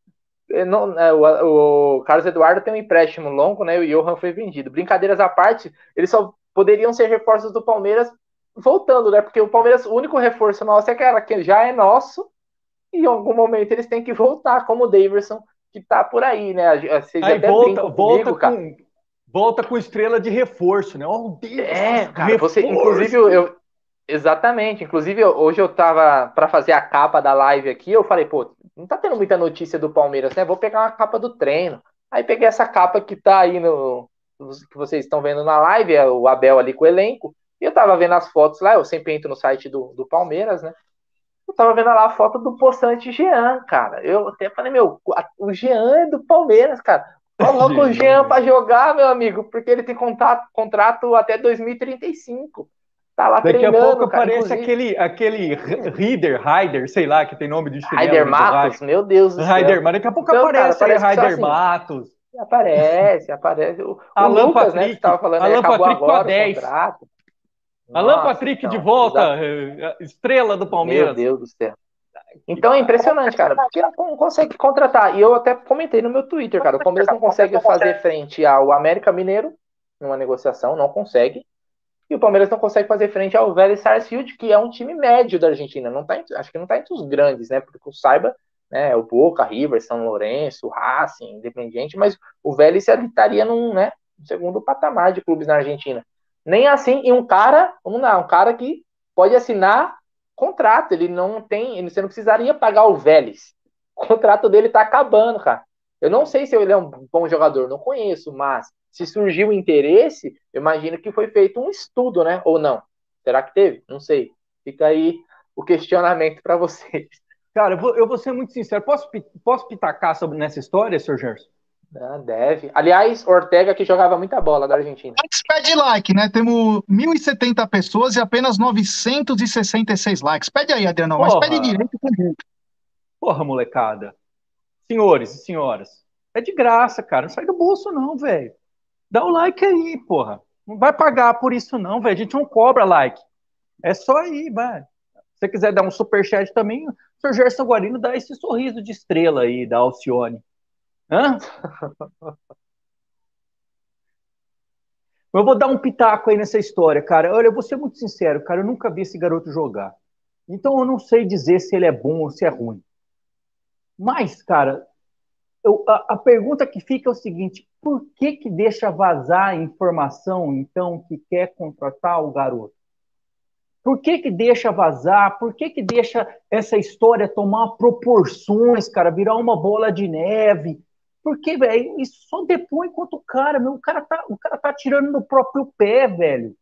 Não, é, o, o, Carlos Eduardo tem um empréstimo longo, né? O Johan foi vendido. Brincadeiras à parte, eles só poderiam ser reforços do Palmeiras voltando, né? Porque o Palmeiras, o único reforço nosso é aquela que já é nosso, e em algum momento eles têm que voltar, como o Daverson que tá por aí, né? Vocês aí volta, volta com, volta com estrela de reforço, né? Oh, Deus, é, cara, reforço. você, inclusive, eu, exatamente, inclusive, hoje eu tava para fazer a capa da live aqui, eu falei, pô, não tá tendo muita notícia do Palmeiras, né? Vou pegar uma capa do treino. Aí peguei essa capa que tá aí no que vocês estão vendo na live, é o Abel ali com o elenco, e eu tava vendo as fotos lá, eu sempre entro no site do, do Palmeiras, né? Eu tava vendo lá a foto do poçante Jean, cara. Eu até falei, meu, o Jean é do Palmeiras, cara. Coloca o Jean pra jogar, meu amigo, porque ele tem contato, contrato até 2035. Tá lá Daqui a pouco cara, aparece aquele, aquele Rider, Rider, sei lá, que tem nome de chinelo. Rider Matos, meu Deus do céu. Rider, mas daqui a pouco então, aparece cara, aí Rider assim, Matos. Aparece, aparece. O, Alan Lucas, Patrick, né, que tava falando, Alan acabou Patrick agora com a 10. Contrato. Alan Patrick de volta, exato. estrela do Palmeiras. Meu Deus do céu. Então é impressionante, cara, porque não consegue contratar. E eu até comentei no meu Twitter, cara, o Palmeiras não consegue fazer frente ao América Mineiro numa negociação, não consegue. E o Palmeiras não consegue fazer frente ao Vélez Sarsfield, que é um time médio da Argentina. Não tá, acho que não está entre os grandes, né? Porque o Saiba, né, o Boca, River, São Lourenço, Racing, Independiente, mas o Vélez estaria num, né, segundo patamar de clubes na Argentina. Nem assim, e um cara, vamos lá, um cara que pode assinar contrato, ele não tem, você não precisaria pagar o Vélez. O contrato dele tá acabando, cara. Eu não sei se ele é um bom jogador, não conheço, mas se surgiu interesse, eu imagino que foi feito um estudo, né? Ou não? Será que teve? Não sei. Fica aí o questionamento para vocês. Cara, eu vou, eu vou, ser muito sincero. Posso, posso pitacar sobre nessa história, Sr. Gerson? Ah, deve. Aliás, Ortega que jogava muita bola da Argentina. Antes pede like, né? Temos 1.070 pessoas e apenas 966 likes. Pede aí, Adriano, mas pede direito com jeito. Porra, molecada. Senhores e senhoras, é de graça, cara. Não sai do bolso, não, velho. Dá o like aí, porra. Não vai pagar por isso, não, velho. A gente não cobra like. É só aí, vai. você quiser dar um superchat também, o Sr. Gerson Guarino dá esse sorriso de estrela aí da Alcione. Hã? Eu vou dar um pitaco aí nessa história, cara. Olha, eu vou ser muito sincero, cara. Eu nunca vi esse garoto jogar. Então eu não sei dizer se ele é bom ou se é ruim. Mas, cara, eu, a, a, pergunta que fica é o seguinte: por que que deixa vazar a informação, então, que quer contratar o garoto? Por que que deixa vazar? Por que que deixa essa história tomar proporções, cara, virar uma bola de neve? Porque, velho, isso só depõe contra o cara, meu. O cara tá, o cara tá tirando no próprio pé, velho.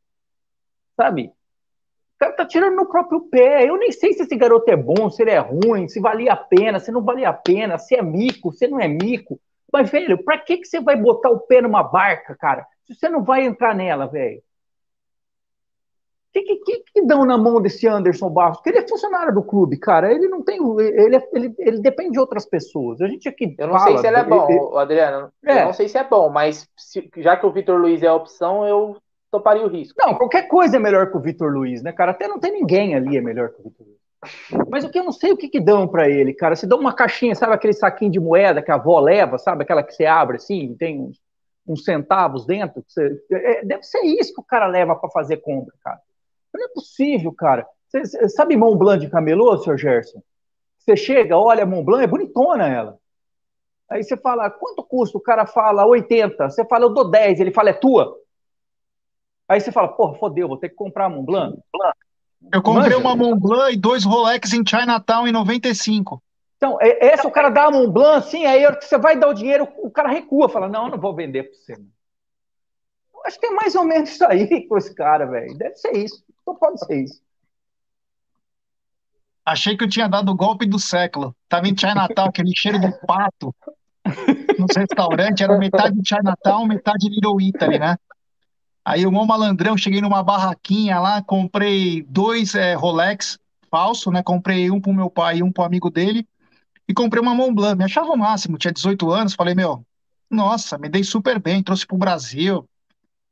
Sabe? O cara tá tirando no próprio pé. Eu nem sei se esse garoto é bom, se ele é ruim, se valia a pena, se não valia a pena, se é mico, se não é mico. Mas, velho, pra que, que você vai botar o pé numa barca, cara? Se você não vai entrar nela, velho? O que, que, que, dão na mão desse Anderson Barros? Porque ele é funcionário do clube, cara. Ele não tem. Ele, é, ele, ele depende de outras pessoas. A gente aqui. Eu não sei se ele é bom, ele, Adriano. É. Eu não sei se é bom, mas se, já que o Vitor Luiz é a opção, eu toparia o risco. Não, qualquer coisa é melhor que o Vitor Luiz, né, cara? Até não tem ninguém ali é melhor que o Vitor Luiz. Mas o que eu não sei o que, que dão para ele, cara. Se dão uma caixinha, sabe aquele saquinho de moeda que a avó leva, sabe? Aquela que você abre assim, tem uns, uns centavos dentro. Você, é, deve ser isso que o cara leva para fazer compra, cara. Não é possível, cara. Você, sabe Mont Blanc de camelô, senhor Gerson? Você chega, olha Mont Blanc, é bonitona ela. Aí você fala, quanto custa? O cara fala 80. Você fala, eu dou 10. Ele fala, é tua. Aí você fala, porra, fodeu, vou ter que comprar a Mont Blanc. Eu comprei Manja. uma Mont Blanc e dois Rolex em Chinatown em 95. Então, é, essa o cara dá a Mont Blanc, assim, aí você vai dar o dinheiro, o cara recua, fala, não, eu não vou vender para você. Acho que é mais ou menos isso aí com esse cara, velho. Deve ser isso. Só pode ser isso. Achei que eu tinha dado o golpe do século. Tava em Chinatown, aquele cheiro de pato nos restaurantes, era metade Chinatown, metade Little Italy, né? Aí o mó malandrão, cheguei numa barraquinha lá, comprei dois é, Rolex falso, né? Comprei um pro meu pai e um pro amigo dele. E comprei uma Mont Blanc. Me achava o máximo, tinha 18 anos. Falei, meu, nossa, me dei super bem, trouxe pro Brasil.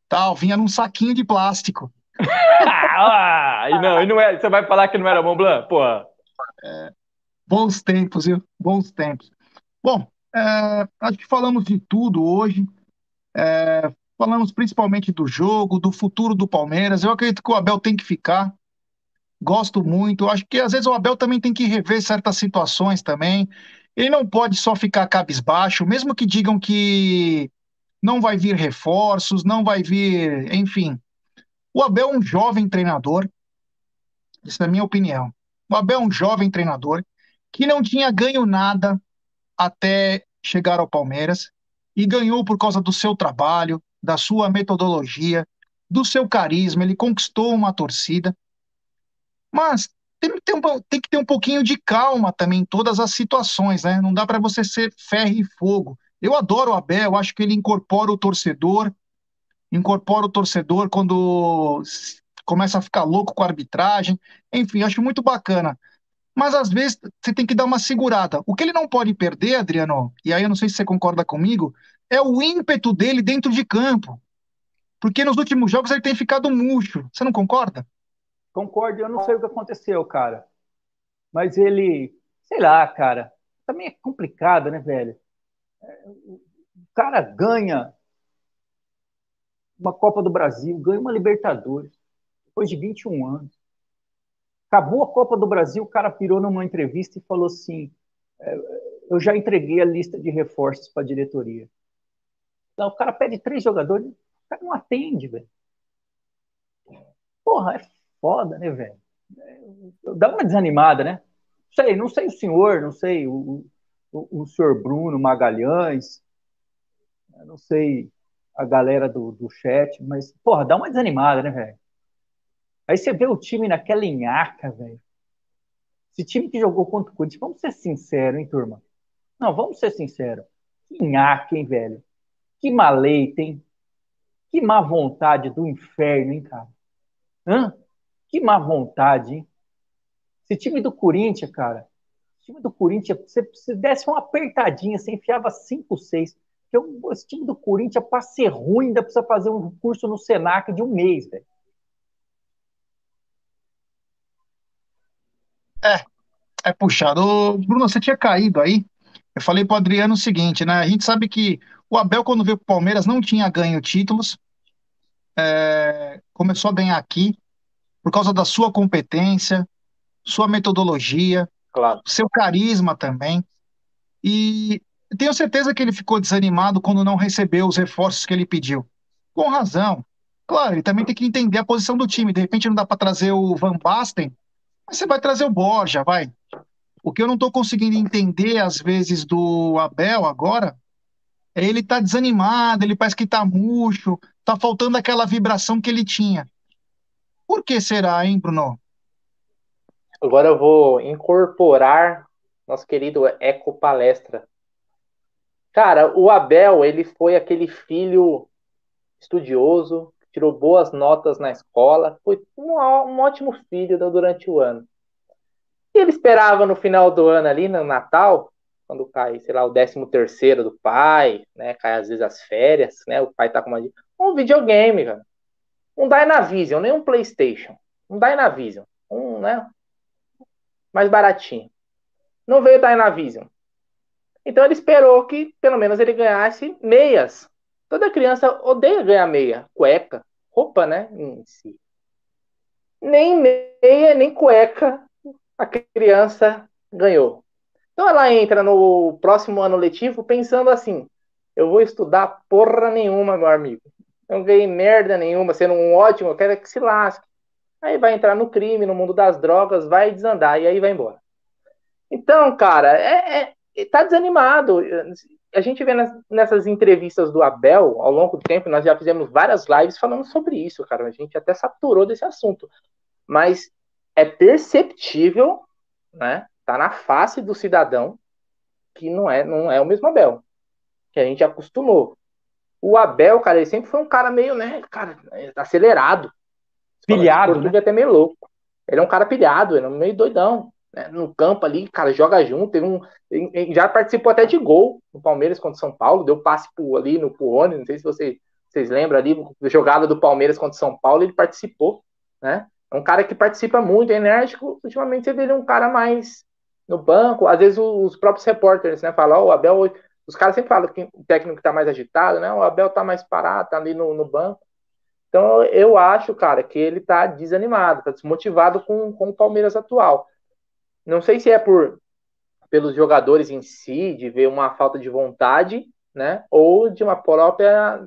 Tal, vinha num saquinho de plástico. Ah, e não, e não é, você vai falar que não era Mont Blanc? Pô. É, bons tempos, viu? Bons tempos. Bom, é, acho que falamos de tudo hoje. É, Falamos principalmente do jogo, do futuro do Palmeiras. Eu acredito que o Abel tem que ficar. Gosto muito. Acho que às vezes o Abel também tem que rever certas situações também. Ele não pode só ficar cabisbaixo, mesmo que digam que não vai vir reforços, não vai vir, enfim. O Abel é um jovem treinador. Essa é a minha opinião. O Abel é um jovem treinador que não tinha ganho nada até chegar ao Palmeiras e ganhou por causa do seu trabalho, da sua metodologia, do seu carisma, ele conquistou uma torcida. Mas tem que, ter um, tem que ter um pouquinho de calma também em todas as situações, né? Não dá para você ser ferro e fogo. Eu adoro o Abel, acho que ele incorpora o torcedor, incorpora o torcedor quando começa a ficar louco com a arbitragem. Enfim, acho muito bacana. Mas às vezes você tem que dar uma segurada. O que ele não pode perder, Adriano, e aí eu não sei se você concorda comigo, é o ímpeto dele dentro de campo. Porque nos últimos jogos ele tem ficado murcho. Você não concorda? Concordo, eu não sei o que aconteceu, cara. Mas ele, sei lá, cara, também é complicado, né, velho? O cara ganha uma Copa do Brasil, ganha uma Libertadores, depois de 21 anos. Acabou a Copa do Brasil, o cara pirou numa entrevista e falou assim: é, Eu já entreguei a lista de reforços para a diretoria. O cara pede três jogadores, o cara não atende, velho. Porra, é foda, né, velho? Dá uma desanimada, né? Não sei, não sei o senhor, não sei o, o, o senhor Bruno Magalhães, não sei a galera do, do chat, mas, porra, dá uma desanimada, né, velho? Aí você vê o time naquela enhaca, velho. Esse time que jogou contra o Corinthians, vamos ser sinceros, hein, turma? Não, vamos ser sinceros. Que hein, velho? Que maleita, hein? Que má vontade do inferno, hein, cara? Hã? Que má vontade, hein? Esse time do Corinthians, cara, esse time do Corinthians, se você desse uma apertadinha, você enfiava 5, 6. Porque esse time do Corinthians, para ser ruim, ainda precisa fazer um curso no Senac de um mês, velho. É, é puxado. Ô, Bruno, você tinha caído aí. Eu falei pro Adriano o seguinte, né? A gente sabe que o Abel, quando veio pro Palmeiras, não tinha ganho títulos. É, começou a ganhar aqui por causa da sua competência, sua metodologia, Claro. seu carisma também. E tenho certeza que ele ficou desanimado quando não recebeu os reforços que ele pediu. Com razão. Claro, ele também tem que entender a posição do time. De repente não dá para trazer o Van Basten, mas você vai trazer o Borja, vai. O que eu não estou conseguindo entender, às vezes, do Abel agora, é ele tá desanimado, ele parece que tá murcho, tá faltando aquela vibração que ele tinha. Por que será, hein, Bruno? Agora eu vou incorporar nosso querido Eco Palestra. Cara, o Abel, ele foi aquele filho estudioso, tirou boas notas na escola, foi um, um ótimo filho durante o ano. E ele esperava no final do ano ali, no Natal, quando cai, sei lá, o 13 terceiro do pai, né, cai às vezes as férias, né, o pai tá com uma... Um videogame, cara. Um Dynavision, nem um Playstation. Um Dynavision. Um, né, mais baratinho. Não veio Dynavision. Então ele esperou que pelo menos ele ganhasse meias. Toda criança odeia ganhar meia, cueca, roupa, né, em si. Nem meia, nem cueca a criança ganhou. Então ela entra no próximo ano letivo pensando assim: eu vou estudar porra nenhuma, meu amigo. Eu não ganhei merda nenhuma, sendo um ótimo, eu quero que se lasque. Aí vai entrar no crime, no mundo das drogas, vai desandar e aí vai embora. Então, cara, é, é, tá desanimado. A gente vê nessas entrevistas do Abel, ao longo do tempo, nós já fizemos várias lives falando sobre isso, cara. A gente até saturou desse assunto. Mas é perceptível, né? Tá na face do cidadão que não é, não é o mesmo Abel. Que a gente acostumou. O Abel, cara, ele sempre foi um cara meio, né, cara, acelerado. Pilhado, né? até meio louco. Ele é um cara pilhado, ele é meio doidão. Né? No campo ali, cara, joga junto. Teve um, já participou até de gol no Palmeiras contra o São Paulo, deu passe pro, ali no Puone, não sei se você, vocês lembram ali, jogada do Palmeiras contra o São Paulo, ele participou, né? É um cara que participa muito, é enérgico. Ultimamente você vê ele um cara mais no banco. Às vezes os próprios repórteres, né, falam, oh, o Abel, os caras sempre falam que o técnico tá mais agitado, né? O Abel tá mais parado, tá ali no, no banco. Então eu acho, cara, que ele tá desanimado, tá desmotivado com, com o Palmeiras atual. Não sei se é por pelos jogadores em si, de ver uma falta de vontade, né? Ou de uma própria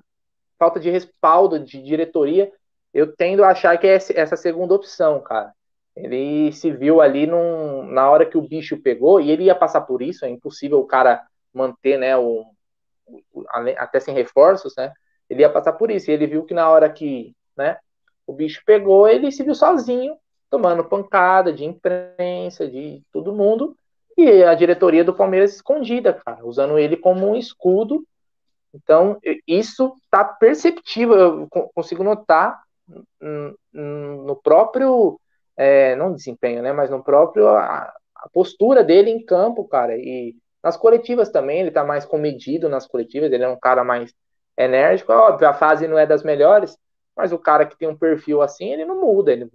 falta de respaldo de diretoria. Eu tendo a achar que é essa segunda opção, cara. Ele se viu ali num, na hora que o bicho pegou, e ele ia passar por isso, é impossível o cara manter, né, o, o, até sem reforços, né, ele ia passar por isso, e ele viu que na hora que, né, o bicho pegou, ele se viu sozinho, tomando pancada de imprensa, de todo mundo, e a diretoria do Palmeiras escondida, cara, usando ele como um escudo, então isso tá perceptível, eu consigo notar no próprio é, não desempenho, né, mas no próprio a, a, postura dele em campo, cara, e nas coletivas também, ele tá mais comedido nas coletivas, ele é um cara mais enérgico, óbvio, a fase não é das melhores, mas o cara que tem um perfil assim, ele não muda, ele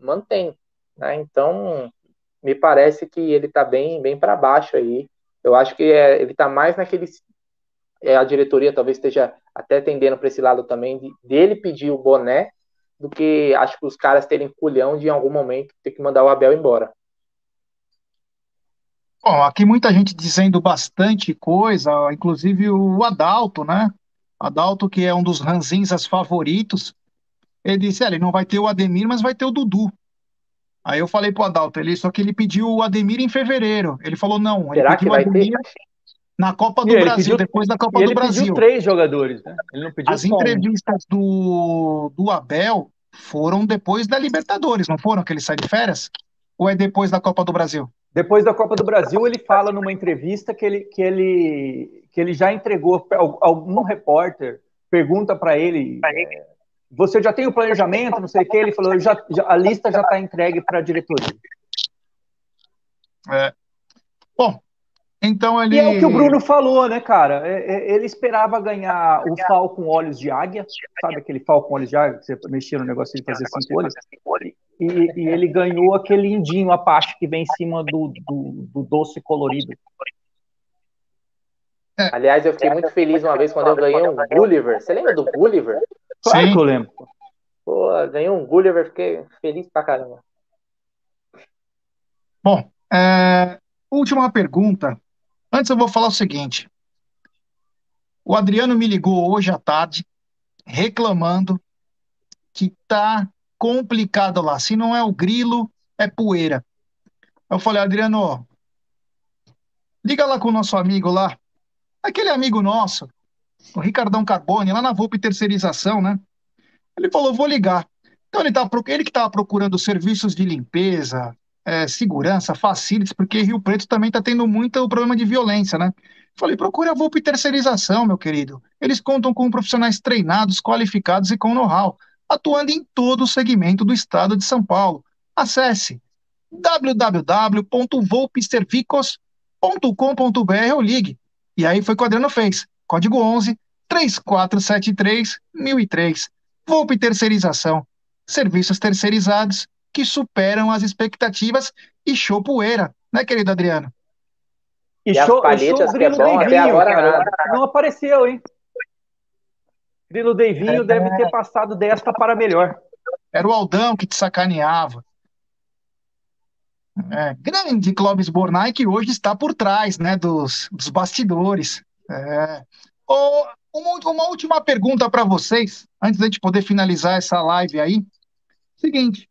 mantém, né, então me parece que ele tá bem, bem para baixo aí, eu acho que é, ele tá mais naquele é, a diretoria talvez esteja até tendendo para esse lado também de, dele pedir o boné do que acho que os caras terem culhão de em algum momento ter que mandar o Abel embora. Bom, aqui muita gente dizendo bastante coisa, inclusive o Adalto, né? Adalto, que é um dos ranzinzas favoritos, ele disse: é, ele não vai ter o Ademir, mas vai ter o Dudu. Aí eu falei pro Adalto, ele, só que ele pediu o Ademir em fevereiro. Ele falou: não, ele Será pediu que vai o Ademir ter? na Copa do E ele Brasil, pediu- depois da Copa E do ele Brasil. pediu três jogadores, né? Ele não pediu As só um. entrevistas do, do Abel foram depois da Libertadores, não foram? Que ele sai de férias? Ou é depois da Copa do Brasil? Depois da Copa do Brasil, ele fala numa entrevista que ele, que ele, que ele já entregou al- algum repórter pergunta para ele, é, você já tem o planejamento, não sei o que, ele falou, já, já- a lista já está entregue para a diretoria. É. Bom, Então ele. E é o que o Bruno falou, né, cara? É, é, ele esperava ganhar o fal com olhos de águia, sabe aquele fal com olhos de águia que você mexia no negócio de fazer cinco olhos? E, e, ele ganhou aquele indinho Apache que vem em cima do, do, do doce colorido. É. Aliás, eu fiquei muito feliz uma vez quando eu ganhei um Gulliver. Você lembra do Gulliver? Claro Sim. que eu lembro. Pô, ganhei um Gulliver, fiquei feliz pra caramba. Bom, é, última pergunta. Antes eu vou falar o seguinte. O Adriano me ligou hoje à tarde reclamando que tá complicado lá. Se não é o grilo, é poeira. Eu falei, Adriano, liga lá com o nosso amigo lá. Aquele amigo nosso, o Ricardão Carbone, lá na Volpe Terceirização, né? Ele falou, vou ligar. Então ele, tá, ele que estava procurando serviços de limpeza, é, segurança, facilities, porque Rio Preto também está tendo muito problema de violência, né? Falei, procure a Volpe Terceirização, meu querido. Eles contam com profissionais treinados, qualificados e com know-how, atuando em todo o segmento do estado de São Paulo. Acesse www.volpeservicos.com.br ou ligue. E aí foi o que o Adriano fez. Código 11 3473 1003. Volpe Terceirização. Serviços terceirizados que superam as expectativas e show poeira, né, querido Adriano? E, e show, show é Grilo é Deivinho, agora, cara, não apareceu, hein? Grilo Deivinho é, deve ter passado desta para melhor. Era o Aldão que te sacaneava. É, grande Clóvis Bornai, que hoje está por trás né, dos, dos bastidores. É. Oh, uma, uma última pergunta para vocês, antes da gente poder finalizar essa live aí. Seguinte,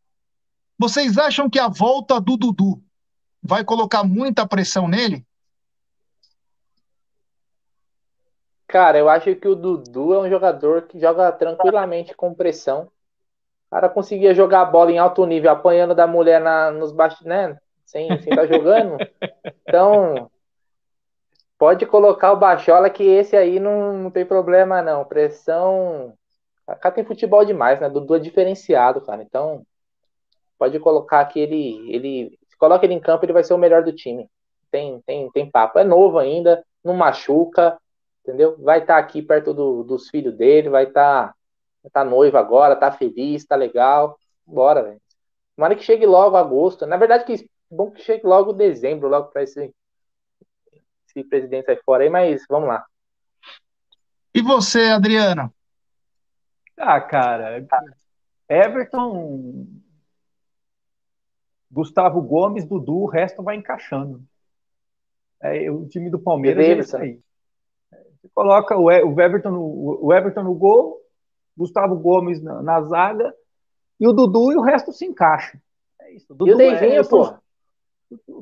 vocês acham que a volta do Dudu vai colocar muita pressão nele? Cara, eu acho que o Dudu é um jogador que joga tranquilamente com pressão. O cara conseguia jogar a bola em alto nível, apanhando da mulher na, nos baixos, né? Sem estar tá jogando. Então, pode colocar o Bachola que esse aí não, não tem problema, não. Pressão. Cá tem futebol demais, né? Dudu é diferenciado, cara. Então, pode colocar que ele, ele coloca ele em campo, ele vai ser o melhor do time. Tem, tem, tem papo. É novo ainda, não machuca, entendeu? Vai estar tá aqui perto do, dos filhos dele, vai estar tá, tá noivo agora, tá feliz, tá legal. Bora, velho. Tomara que chegue logo agosto. Na verdade, que bom que chegue logo dezembro, logo para esse, esse presidente sair fora aí, mas vamos lá. E você, Adriano? Ah, cara, Everton Gustavo Gomes, Dudu, o resto vai encaixando. É, o time do Palmeiras é isso aí. Você coloca o, Everton no, o Everton no gol, Gustavo Gomes na, na, zaga, e o Dudu e o resto se encaixa. É isso. Dudu e o Deivinho, é, pô?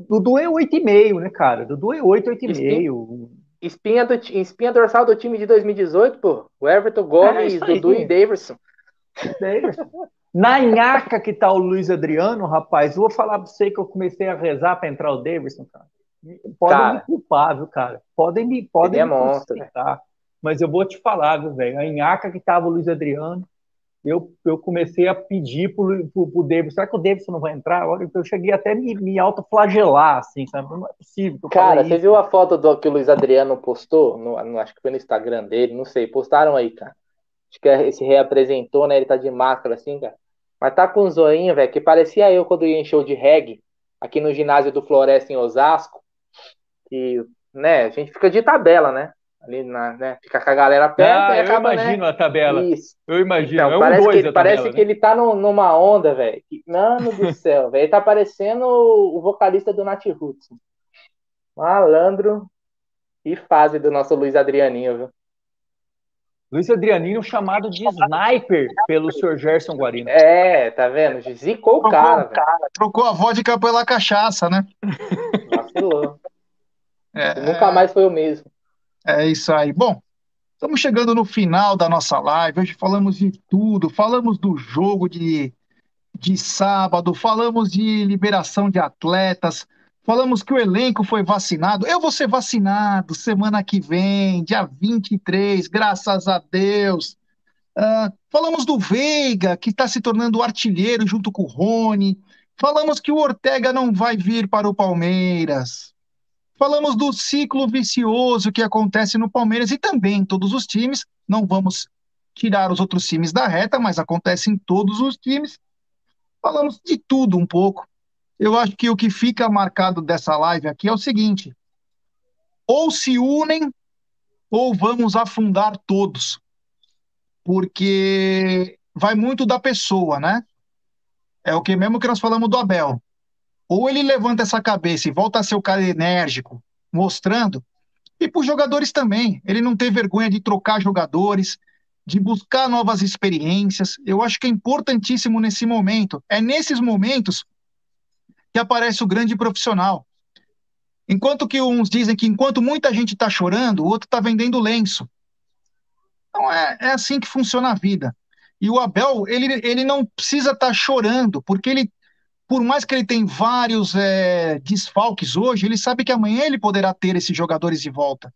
Dudu é 8,5, né, cara? Dudu é 8, 8,5. Espinha, do, espinha dorsal do time de 2018, pô. O Everton Gomes, é Dudu e. Daverson. Na nhaca que tá o Luiz Adriano, rapaz, eu vou falar pra você que eu comecei a rezar para entrar o Davidson, cara. Podem cara, me culpar, viu, cara? Podem me, podem é me monstro, tá? Mas eu vou te falar, viu, velho? A nhaca que tava o Luiz Adriano, eu, eu comecei a pedir pro, pro, pro Davidson, será que o Davidson não vai entrar? Eu cheguei até a me, me autoflagelar, assim, sabe? Não é possível. Cara, você isso. viu a foto do que o Luiz Adriano postou? No, no, acho que foi no Instagram dele, não sei. Postaram aí, cara. Acho que se reapresentou, né? Ele tá de máscara, assim, cara. Mas tá com um zoinho, velho, que parecia eu quando ia em show de reggae, aqui no ginásio do Floresta em Osasco, que, né, a gente fica de tabela, né? Ali na, né, fica com a galera perto ah, e acaba, eu né? imagino né? a tabela. Isso. Eu imagino. Então, é um parece que, parece tabela, que né? ele tá no, numa onda, velho. Mano do céu, velho. Ele tá parecendo o, o vocalista do Nat Roots. Malandro e fase do nosso Luiz Adrianinho, viu? Luiz Adrianino chamado de sniper pelo Sr. Gerson Guarino. É, tá vendo? Zicou o cara, cara. Trocou a vodka pela cachaça, né? Vacilou. É, Nunca mais foi o mesmo. É isso aí. Bom, estamos chegando no final da nossa live. Hoje falamos de tudo. Falamos do jogo de, de sábado, falamos de liberação de atletas, Falamos que o elenco foi vacinado. Eu vou ser vacinado semana que vem, dia 23, graças a Deus. Uh, falamos do Veiga, que está se tornando artilheiro junto com o Rony. Falamos que o Ortega não vai vir para o Palmeiras. Falamos do ciclo vicioso que acontece no Palmeiras e também em todos os times. Não vamos tirar os outros times da reta, mas acontece em todos os times. Falamos de tudo um pouco. Eu acho que o que fica marcado dessa live aqui é o seguinte: ou se unem, ou vamos afundar todos. Porque vai muito da pessoa, né? É o que mesmo que nós falamos do Abel. Ou ele levanta essa cabeça e volta a ser o cara enérgico, mostrando, e para os jogadores também. Ele não ter vergonha de trocar jogadores, de buscar novas experiências. Eu acho que é importantíssimo nesse momento. É nesses momentos que aparece o grande profissional. Enquanto que uns dizem que enquanto muita gente está chorando, o outro está vendendo lenço. Então é, é assim que funciona a vida. E o Abel, ele, ele não precisa estar tá chorando, porque ele por mais que ele tenha vários é, desfalques hoje, ele sabe que amanhã ele poderá ter esses jogadores de volta.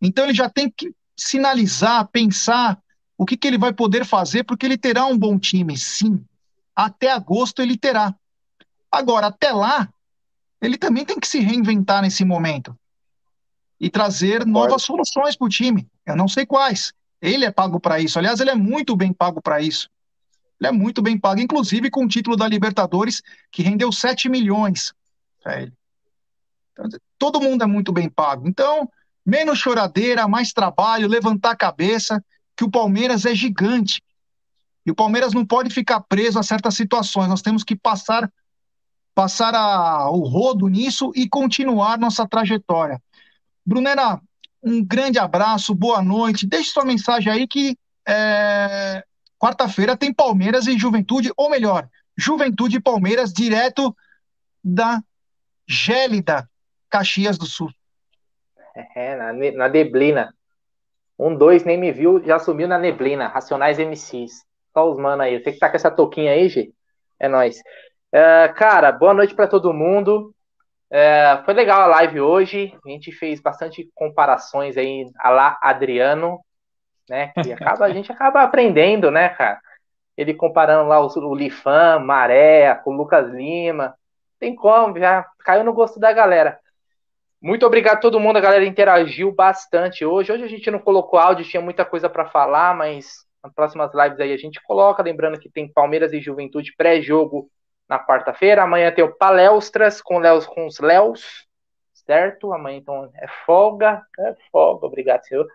Então ele já tem que sinalizar, pensar o que, que ele vai poder fazer, porque ele terá um bom time, sim. Até agosto ele terá. Agora, até lá, ele também tem que se reinventar nesse momento e trazer novas soluções para o time. Eu não sei quais. Ele é pago para isso. Aliás, ele é muito bem pago para isso. Ele é muito bem pago, inclusive com o título da Libertadores, que rendeu 7 milhões para ele. Então, todo mundo é muito bem pago. Então, menos choradeira, mais trabalho, levantar a cabeça, que o Palmeiras é gigante. E o Palmeiras não pode ficar preso a certas situações. Nós temos que passar passar a, o rodo nisso e continuar nossa trajetória. Brunera, um grande abraço, boa noite. Deixe sua mensagem aí que é, Quarta-feira tem Palmeiras e Juventude, ou melhor, Juventude e Palmeiras direto da gélida Caxias do Sul. É, na, na neblina. Um, dois, nem me viu, já sumiu na neblina. Racionais MCs. Só os mano aí. Você que tá com essa touquinha aí, G? É nóis. É, cara, boa noite para todo mundo. É, foi legal a live hoje. A gente fez bastante comparações aí a lá Adriano né? Que acaba, a gente acaba aprendendo, né, cara? Ele comparando lá os, o Lifan, Maré, com o Lucas Lima. Tem como, já caiu no gosto da galera. Muito obrigado a todo mundo, a galera interagiu bastante hoje. Hoje a gente não colocou áudio, tinha muita coisa para falar, mas nas próximas lives aí a gente coloca. Lembrando que tem Palmeiras e Juventude pré-jogo na quarta-feira. Amanhã tem o Palestras com, Leos, com os Léos, certo? Amanhã então é folga. É folga, obrigado, senhor.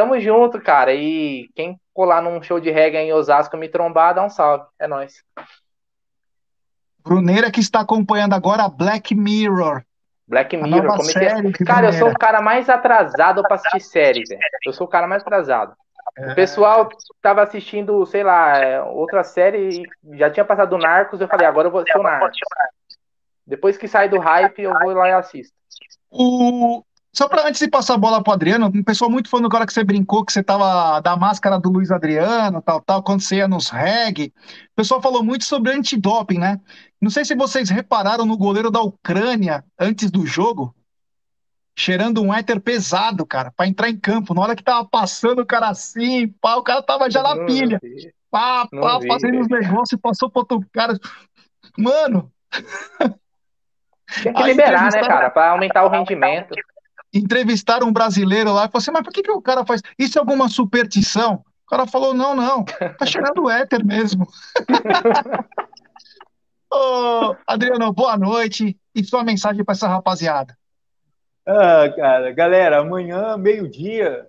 Tamo junto, cara. E quem colar num show de reggae em Osasco me trombar, dá um salve. É nóis. Bruneira que está acompanhando agora Black Mirror. Black Mirror. Comecei a... Cara, eu sou o cara mais atrasado pra assistir série, velho. Eu sou o cara mais atrasado. É... O pessoal tava assistindo, sei lá, é, outra série e já tinha passado Narcos, eu falei, agora eu vou assistir o Narcos. Depois que sai do hype, eu vou lá e assisto. O, só para antes de passar a bola pro Adriano, um pessoal muito fã do cara que você brincou, que você tava da máscara do Luiz Adriano, tal, tal, quando você ia nos reggae. O pessoal falou muito sobre antidoping, né? Não sei se vocês repararam no goleiro da Ucrânia antes do jogo, cheirando um éter pesado, cara, para entrar em campo. Na hora que tava passando o cara assim, pá, o cara tava já na pilha. Pá, pá, fazendo os negócios, passou pro outro cara. Mano. Tem que liberar, né, cara, para aumentar o rendimento entrevistaram um brasileiro lá e falaram assim, mas por que, que o cara faz? Isso é alguma superstição? O cara falou, não, não, tá cheirando éter mesmo. Ô, Adriano, boa noite e sua mensagem para essa rapaziada. Ah, cara, galera, amanhã, meio-dia,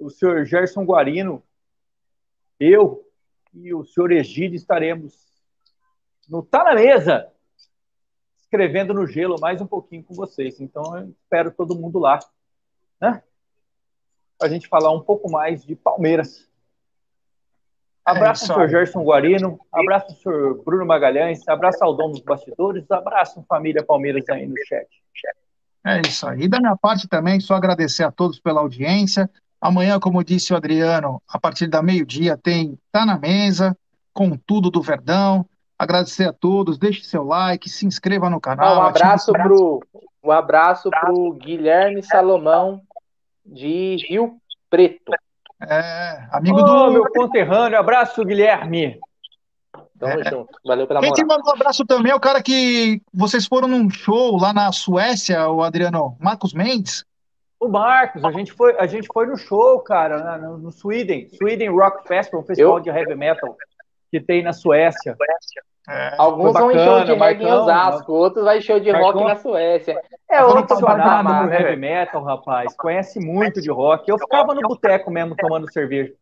o senhor Gerson Guarino, eu e o senhor Egídio estaremos no Tá na Mesa, escrevendo no gelo mais um pouquinho com vocês. Então, eu espero todo mundo lá, né? Para a gente falar um pouco mais de Palmeiras. Abraço é senhor Gerson Guarino, abraço senhor Bruno Magalhães, abraço ao dono dos bastidores, abraço família Palmeiras aí no chat. É isso aí. Da minha parte também, só agradecer a todos pela audiência. Amanhã, como disse o Adriano, a partir da meio-dia tem Tá na Mesa, com tudo do Verdão. Agradecer a todos, deixe seu like, se inscreva no canal. um abraço para um abraço pro Guilherme Salomão de Rio Preto. É, amigo oh, do meu conterrâneo, abraço Guilherme. Tamo é. junto. Valeu pela Quem moral. te manda um abraço também é o cara que vocês foram num show lá na Suécia, o Adriano, Marcos Mendes. O Marcos, a gente foi, a gente foi no show, cara, no, no Sweden, Sweden Rock Festival, um festival Eu? de heavy metal que tem na Suécia. É, Alguns vão em show de reggae em Osasco, outros vai em show de Marcão, rock na Suécia. É outro patamar, no heavy metal, rapaz. Conhece muito de rock. Eu ficava no boteco mesmo tomando cerveja.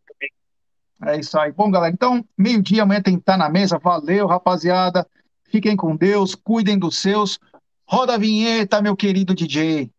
É isso aí. Bom, galera, então, meio-dia amanhã tem que estar na mesa. Valeu, rapaziada. Fiquem com Deus, cuidem dos seus. Roda a vinheta, meu querido DJ.